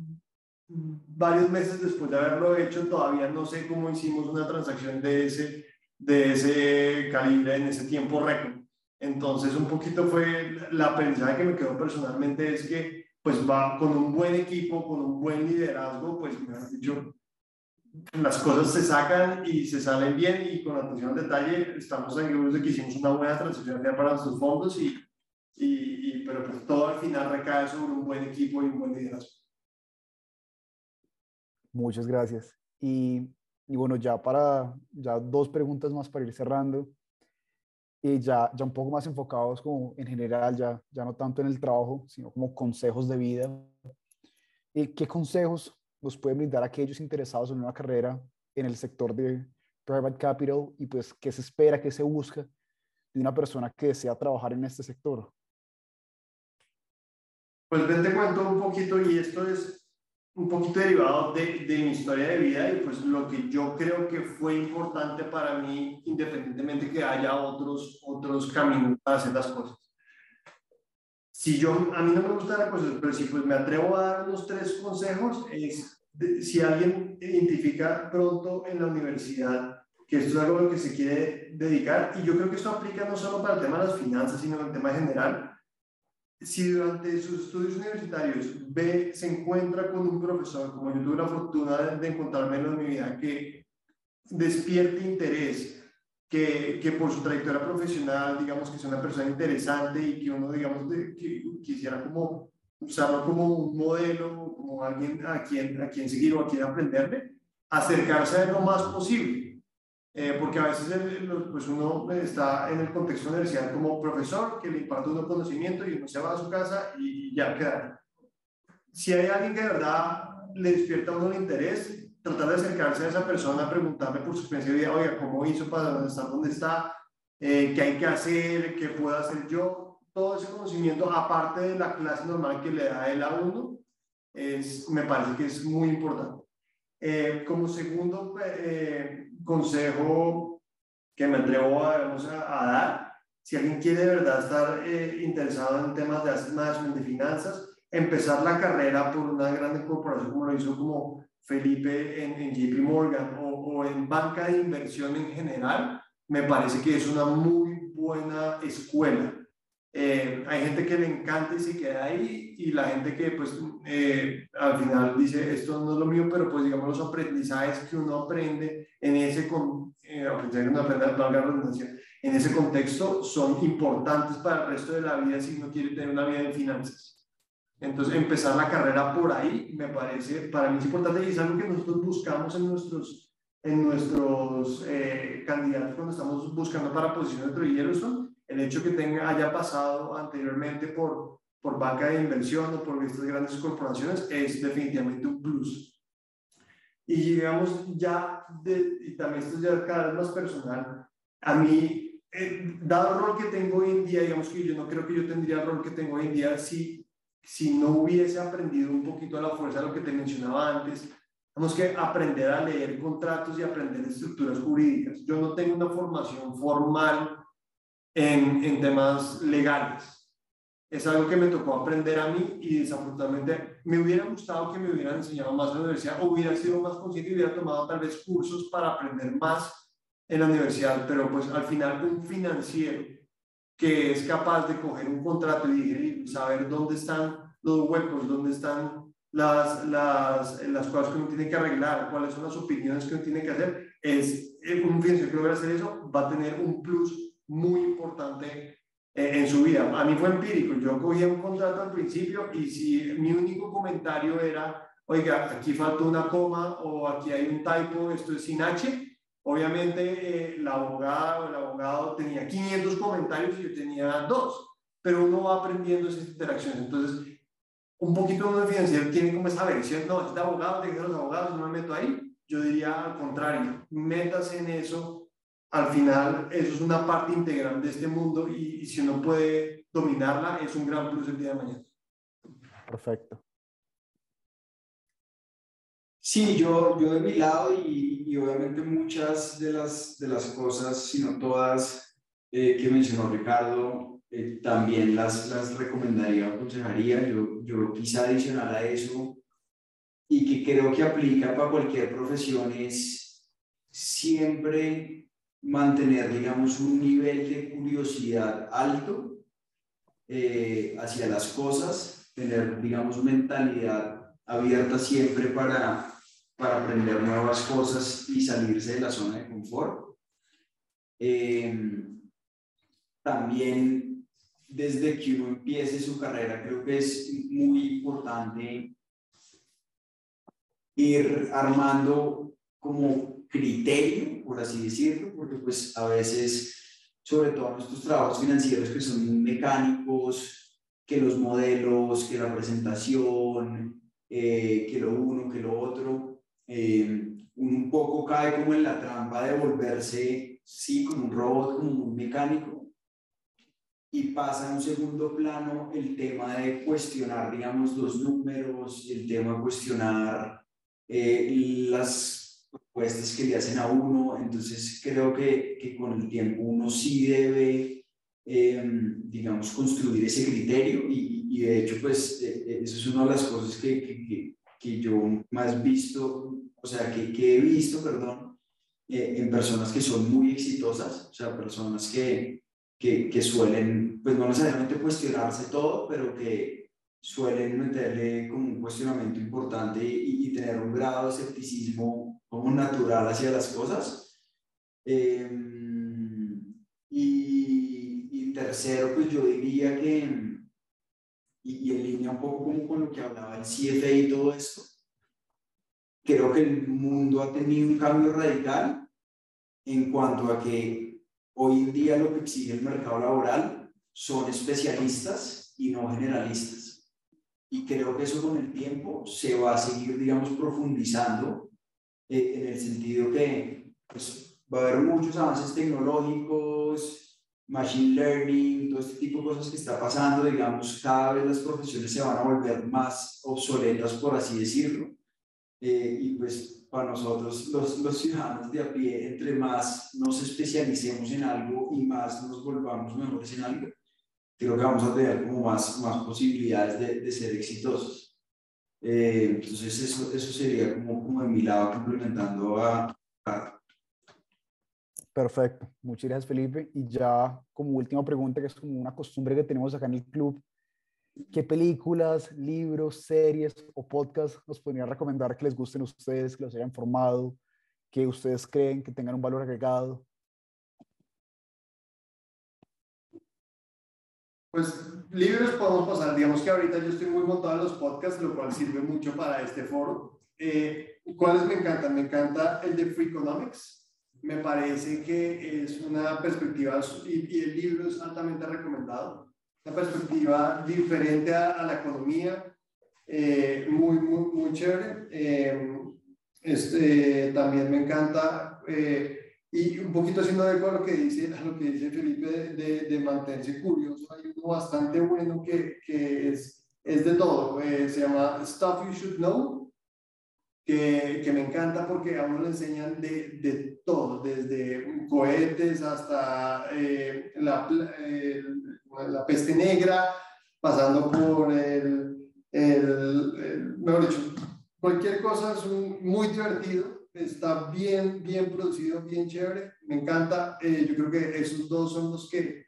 varios meses después de haberlo hecho, todavía no sé cómo hicimos una transacción de ese, de ese calibre en ese tiempo récord. Entonces, un poquito fue la aprendizaje que me quedó personalmente es que, pues, va con un buen equipo, con un buen liderazgo, pues, me has dicho, las cosas se sacan y se salen bien y con atención al detalle estamos seguros de que hicimos una buena transacción para nuestros fondos y, y, y, pero pues todo al final recae sobre un buen equipo y un buen liderazgo. Muchas gracias. Y, y, bueno, ya para, ya dos preguntas más para ir cerrando. Y ya, ya un poco más enfocados como en general, ya, ya no tanto en el trabajo, sino como consejos de vida. ¿Y ¿Qué consejos nos pueden brindar aquellos interesados en una carrera en el sector de private capital y pues qué se espera, qué se busca de una persona que desea trabajar en este sector? Pues ven, te cuento un poquito y esto es un poquito derivado de, de, mi historia de vida y pues lo que yo creo que fue importante para mí, independientemente que haya otros, otros caminos para hacer las cosas. Si yo, a mí no me gusta la cosa, pero si pues me atrevo a dar los tres consejos, es si alguien identifica pronto en la universidad que esto es algo a lo que se quiere dedicar, y yo creo que esto aplica no solo para el tema de las finanzas, sino el tema general, si durante sus estudios universitarios ve, se encuentra con un profesor, como yo tuve la fortuna de, encontrarme en mi vida, que despierte interés, que, que, por su trayectoria profesional, digamos que es una persona interesante y que uno, digamos, quisiera como usarlo como un modelo, como alguien a quien, a quien seguir o a quien aprenderle, acercarse a lo más posible. Eh, porque a veces pues uno está en el contexto universidad como profesor que le imparte uno conocimiento y uno se va a su casa y ya queda. Si hay alguien que de verdad le despierta a uno el interés, tratar de acercarse a esa persona, preguntarle por su experiencia de vida, oiga, ¿cómo hizo para estar donde está? Eh, ¿Qué hay que hacer? ¿Qué puedo hacer yo? todo ese conocimiento, aparte de la clase normal que le da él a uno, es, me parece que es muy importante. Eh, como segundo eh, consejo que me atrevo a, a, dar, si alguien quiere de verdad estar eh, interesado en temas de asset management, de finanzas, empezar la carrera por una gran corporación como lo hizo como Felipe en, en JP Morgan o, o en banca de inversión en general, me parece que es una muy buena escuela eh, hay gente que le encanta y se queda ahí y la gente que pues eh, al final dice esto no es lo mío, pero pues digamos los aprendizajes que uno aprende en ese, con, eh, en ese contexto son importantes para el resto de la vida si uno quiere tener una vida en finanzas. Entonces empezar la carrera por ahí me parece, para mí es importante y es algo que nosotros buscamos en nuestros en nuestros candidatos cuando estamos buscando para posiciones de trilleros el hecho que tenga, haya pasado anteriormente por, por banca de inversión o por estas grandes corporaciones es definitivamente un plus. Y llegamos ya, de, y también esto es ya cada vez más personal, a mí, eh, dado el rol que tengo hoy en día, digamos que yo no creo que yo tendría el rol que tengo hoy en día si, si no hubiese aprendido un poquito a la fuerza lo que te mencionaba antes, tenemos que aprender a leer contratos y aprender estructuras jurídicas. Yo no tengo una formación formal en, temas legales. Es algo que me tocó aprender a mí y desafortunadamente me hubiera gustado que me hubieran enseñado más en la universidad, o hubiera sido más consciente y hubiera tomado tal vez cursos para aprender más en la universidad, pero pues al final un financiero que es capaz de coger un contrato y saber dónde están los huecos, dónde están las, las, las cosas que uno tiene que arreglar, cuáles son las opiniones que uno tiene que hacer, es un financiero que logra hacer eso, va a tener un plus muy importante eh, en su vida. A mí fue empírico, yo cogía un contrato al principio y si mi único comentario era, oiga, aquí falta una coma o aquí hay un typo, esto es sin H, obviamente eh, la abogada o el abogado tenía 500 comentarios y yo tenía dos, pero uno va aprendiendo esas interacciones. Entonces, un poquito uno financiero tiene como esa versión, no, es de abogado, de los abogados, no me meto ahí. Yo diría al contrario, métase en eso al final eso es una parte integral de este mundo y, si uno puede dominarla es un gran plus el día de mañana. Perfecto. Sí, yo, yo de mi lado y, y obviamente muchas de las, de las cosas, si no todas, eh, que mencionó Ricardo, eh, también las, las recomendaría o aconsejaría. Yo, yo quise adicionar a eso y que creo que aplica para cualquier profesión es siempre mantener, digamos, un nivel de curiosidad alto eh, hacia las cosas, tener, digamos, mentalidad abierta siempre para, para aprender nuevas cosas y salirse de la zona de confort. Em, también desde que uno empiece su carrera, creo que es muy importante ir armando como criterio, por así decirlo, porque pues a veces, sobre todo nuestros trabajos financieros que son muy mecánicos, que los modelos, que la presentación, eh, que lo uno, que lo otro, eh, un poco cae como en la trampa de volverse, sí, como un robot, como un mecánico. y pasa a un segundo plano el tema de cuestionar, digamos, los números, el tema de cuestionar eh, las propuestas que le hacen a uno. Entonces creo que, que con el tiempo uno sí debe, em, digamos, construir ese criterio y, y de hecho, pues eh, eh, eso es una de las cosas que, que, que yo más visto, o sea, que, he visto, perdón, en personas que son muy exitosas, o sea, personas que, que, suelen, pues no necesariamente cuestionarse todo, pero que suelen meterle como un cuestionamiento importante y, tener un grado de escepticismo como natural hacia las cosas. Em, y, y, tercero, pues yo diría que, y, en línea un poco como con lo que hablaba el CFA y todo esto, creo que el mundo ha tenido un cambio radical en cuanto a que Hoy en día lo que exige el mercado laboral son especialistas y no generalistas. Y creo que eso con el tiempo se va a seguir, digamos, profundizando eh, en el sentido que pues, va a haber muchos avances tecnológicos, machine learning, todo este tipo de cosas que está pasando, digamos, cada vez las profesiones se van a volver más obsoletas, por así decirlo. Eh, y pues para nosotros los, los, ciudadanos de a pie, entre más nos especialicemos en algo y más nos volvamos mejores en algo, creo que vamos a tener como más, más posibilidades de, de ser exitosos. Eh, entonces eso, eso sería como, como de mi lado complementando a, a... Perfecto, muchas gracias Felipe. Y ya como última pregunta, que es como una costumbre que tenemos acá en el club, ¿Qué películas, libros, series o podcasts nos podrían recomendar que les gusten a ustedes, que los hayan formado, que ustedes creen que tengan un valor agregado? Pues libros podemos pasar, digamos que ahorita yo estoy muy montado en los podcasts, lo cual sirve mucho para este foro. Eh, ¿Cuáles me encantan? Me encanta el de Free Economics, me parece que es una perspectiva y, y el libro es altamente recomendado una perspectiva diferente a, la economía, eh, muy, muy, muy chévere. Eh, este, también me encanta, eh, y un poquito haciendo eco a lo que dice, lo que dice Felipe de, de, mantenerse curioso, hay uno bastante bueno que, que es, es de todo, se llama Stuff You Should Know, que, que, me encanta porque a uno le enseñan de, de todo, desde cohetes hasta la, la peste negra, pasando por el, el, mejor dicho, cualquier cosa es muy divertido, está bien, bien producido, bien chévere, me encanta, eh, yo creo que esos dos son los que,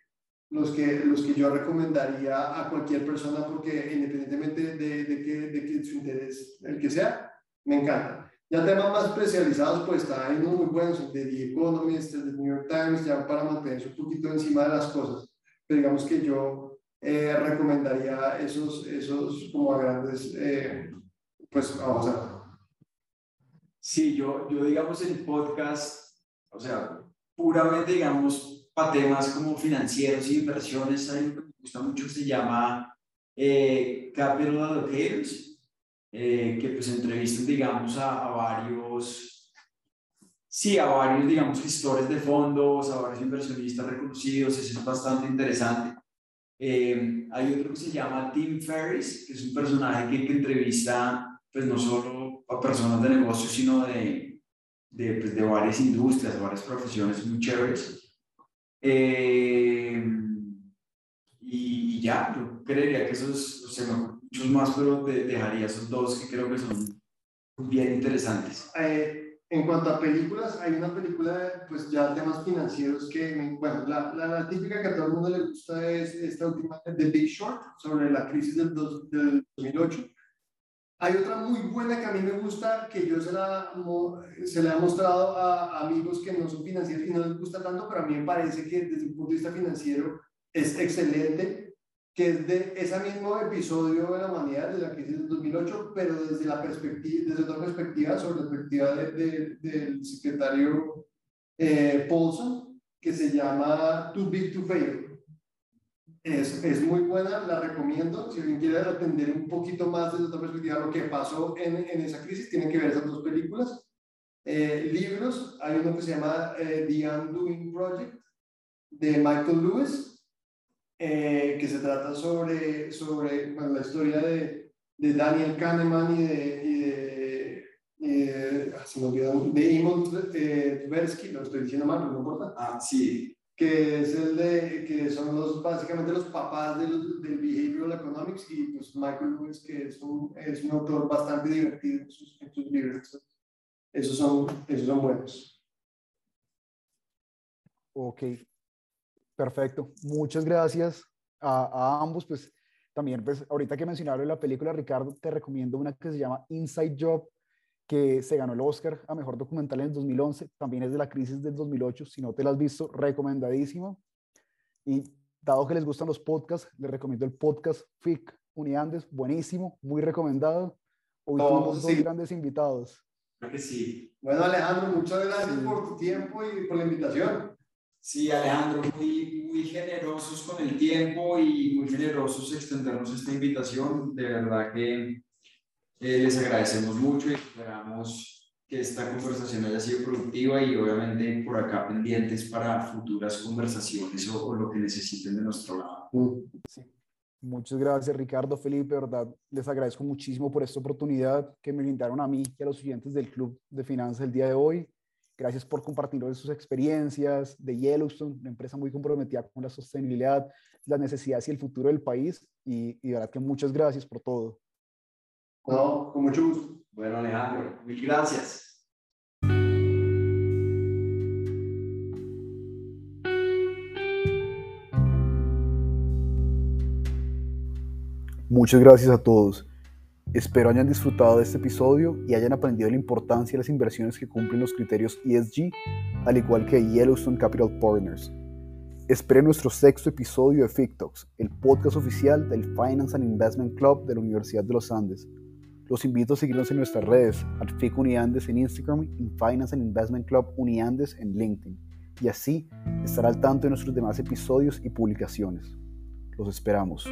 los que, los que yo recomendaría a cualquier persona porque independientemente de, de, que, de que su interés, el que sea, me encanta. Ya temas más especializados, pues hay unos muy buenos, de The Economist, de New York Times, ya para mantenerse un poquito encima de las cosas digamos que yo eh, recomendaría esos, esos como a grandes, eh, pues vamos a. Sí, yo, yo digamos el podcast, o sea, puramente digamos para temas como financieros y inversiones, hay me gusta mucho que se llama eh, Capital Allocators, eh, que pues entrevistan digamos a, a varios Sí, a varios, digamos, gestores de fondos, a varios inversionistas reconocidos, eso es bastante interesante. Eh, hay otro que se llama Tim Ferriss, que es un personaje que, que entrevista, pues no solo personas de negocios, sino de, de, pues, de varias industrias, de varias profesiones muy chéveres. Eh, y, ya, yo creería que esos, o sea, muchos más, pero dejaría esos dos que creo que son bien interesantes. Eh, en cuanto a películas, hay una película, pues ya temas financieros que, bueno, la, la, típica que a todo el mundo le gusta es esta última, The Big Short, sobre la crisis del, del 2008. Hay otra muy buena que a mí me gusta, que yo se la, se la he mostrado a amigos que no son financieros y no les gusta tanto, pero a mí me parece que desde el punto de vista financiero es excelente que es de ese mismo episodio de la humanidad, de la crisis del 2008, pero desde, la perspectiva, desde otra perspectiva, sobre la perspectiva de, del secretario eh, Paulson, que se llama Too Big to Fail. Es, es, muy buena, la recomiendo. Si alguien quiere atender un poquito más desde otra perspectiva lo que pasó en, en esa crisis, tienen que ver esas dos películas. Eh, libros, hay uno que se llama eh, The Undoing Project, de Michael Lewis eh, que se trata sobre, sobre la historia de, de Daniel Kahneman y de, y de, eh, se me olvidó, de Imon Tversky, lo estoy diciendo mal, no importa. Ah, sí. Que es el de, que son los, básicamente los papás del, del Behavioral Economics y pues Michael Lewis, que es un, es un autor bastante divertido en sus, en sus libros. Esos son, esos son buenos. Ok, perfecto. Muchas gracias a, a, ambos. Pues también, pues ahorita que mencionaron la película, Ricardo, te recomiendo una que se llama Inside Job, que se ganó el Oscar a Mejor Documental en el 2011. También es de la crisis del 2008. Si no te la has visto, recomendadísimo. Y dado que les gustan los podcasts, les recomiendo el podcast FIC Uniandes, buenísimo, muy recomendado. Hoy no, tuvimos dos grandes invitados. que sí. Bueno, Alejandro, muchas gracias por tu tiempo y por la invitación. Sí, Alejandro, muy, muy generosos con el tiempo y muy generosos extendernos esta invitación. De verdad que eh, les agradecemos mucho y esperamos que esta conversación haya sido productiva y obviamente por acá pendientes para futuras conversaciones o, o lo que necesiten de nuestro lado. Sí. Muchas gracias, Ricardo, Felipe, verdad, les agradezco muchísimo por esta oportunidad que me brindaron a mí y a los oyentes del Club de Finanzas el día de hoy. Gracias por compartir sus experiencias de Yellowstone, una empresa muy comprometida con la sostenibilidad, las necesidades y el futuro del país. Y, y de verdad que muchas gracias por todo. No, con. Bueno, Alejandro, mil gracias. Muchas gracias a todos. Espero hayan disfrutado de este episodio y hayan aprendido la importancia de las inversiones que cumplen los criterios ESG, al igual que Yellowstone Capital Partners. Esperen nuestro sexto episodio de FICTOX, el podcast oficial del Finance and Investment Club de la Universidad de los Andes. Los invito a seguirnos en nuestras redes, al FIC Uniandes en Instagram y Finance and Investment Club Uniandes en LinkedIn, y así estar al tanto de nuestros demás episodios y publicaciones. Los esperamos.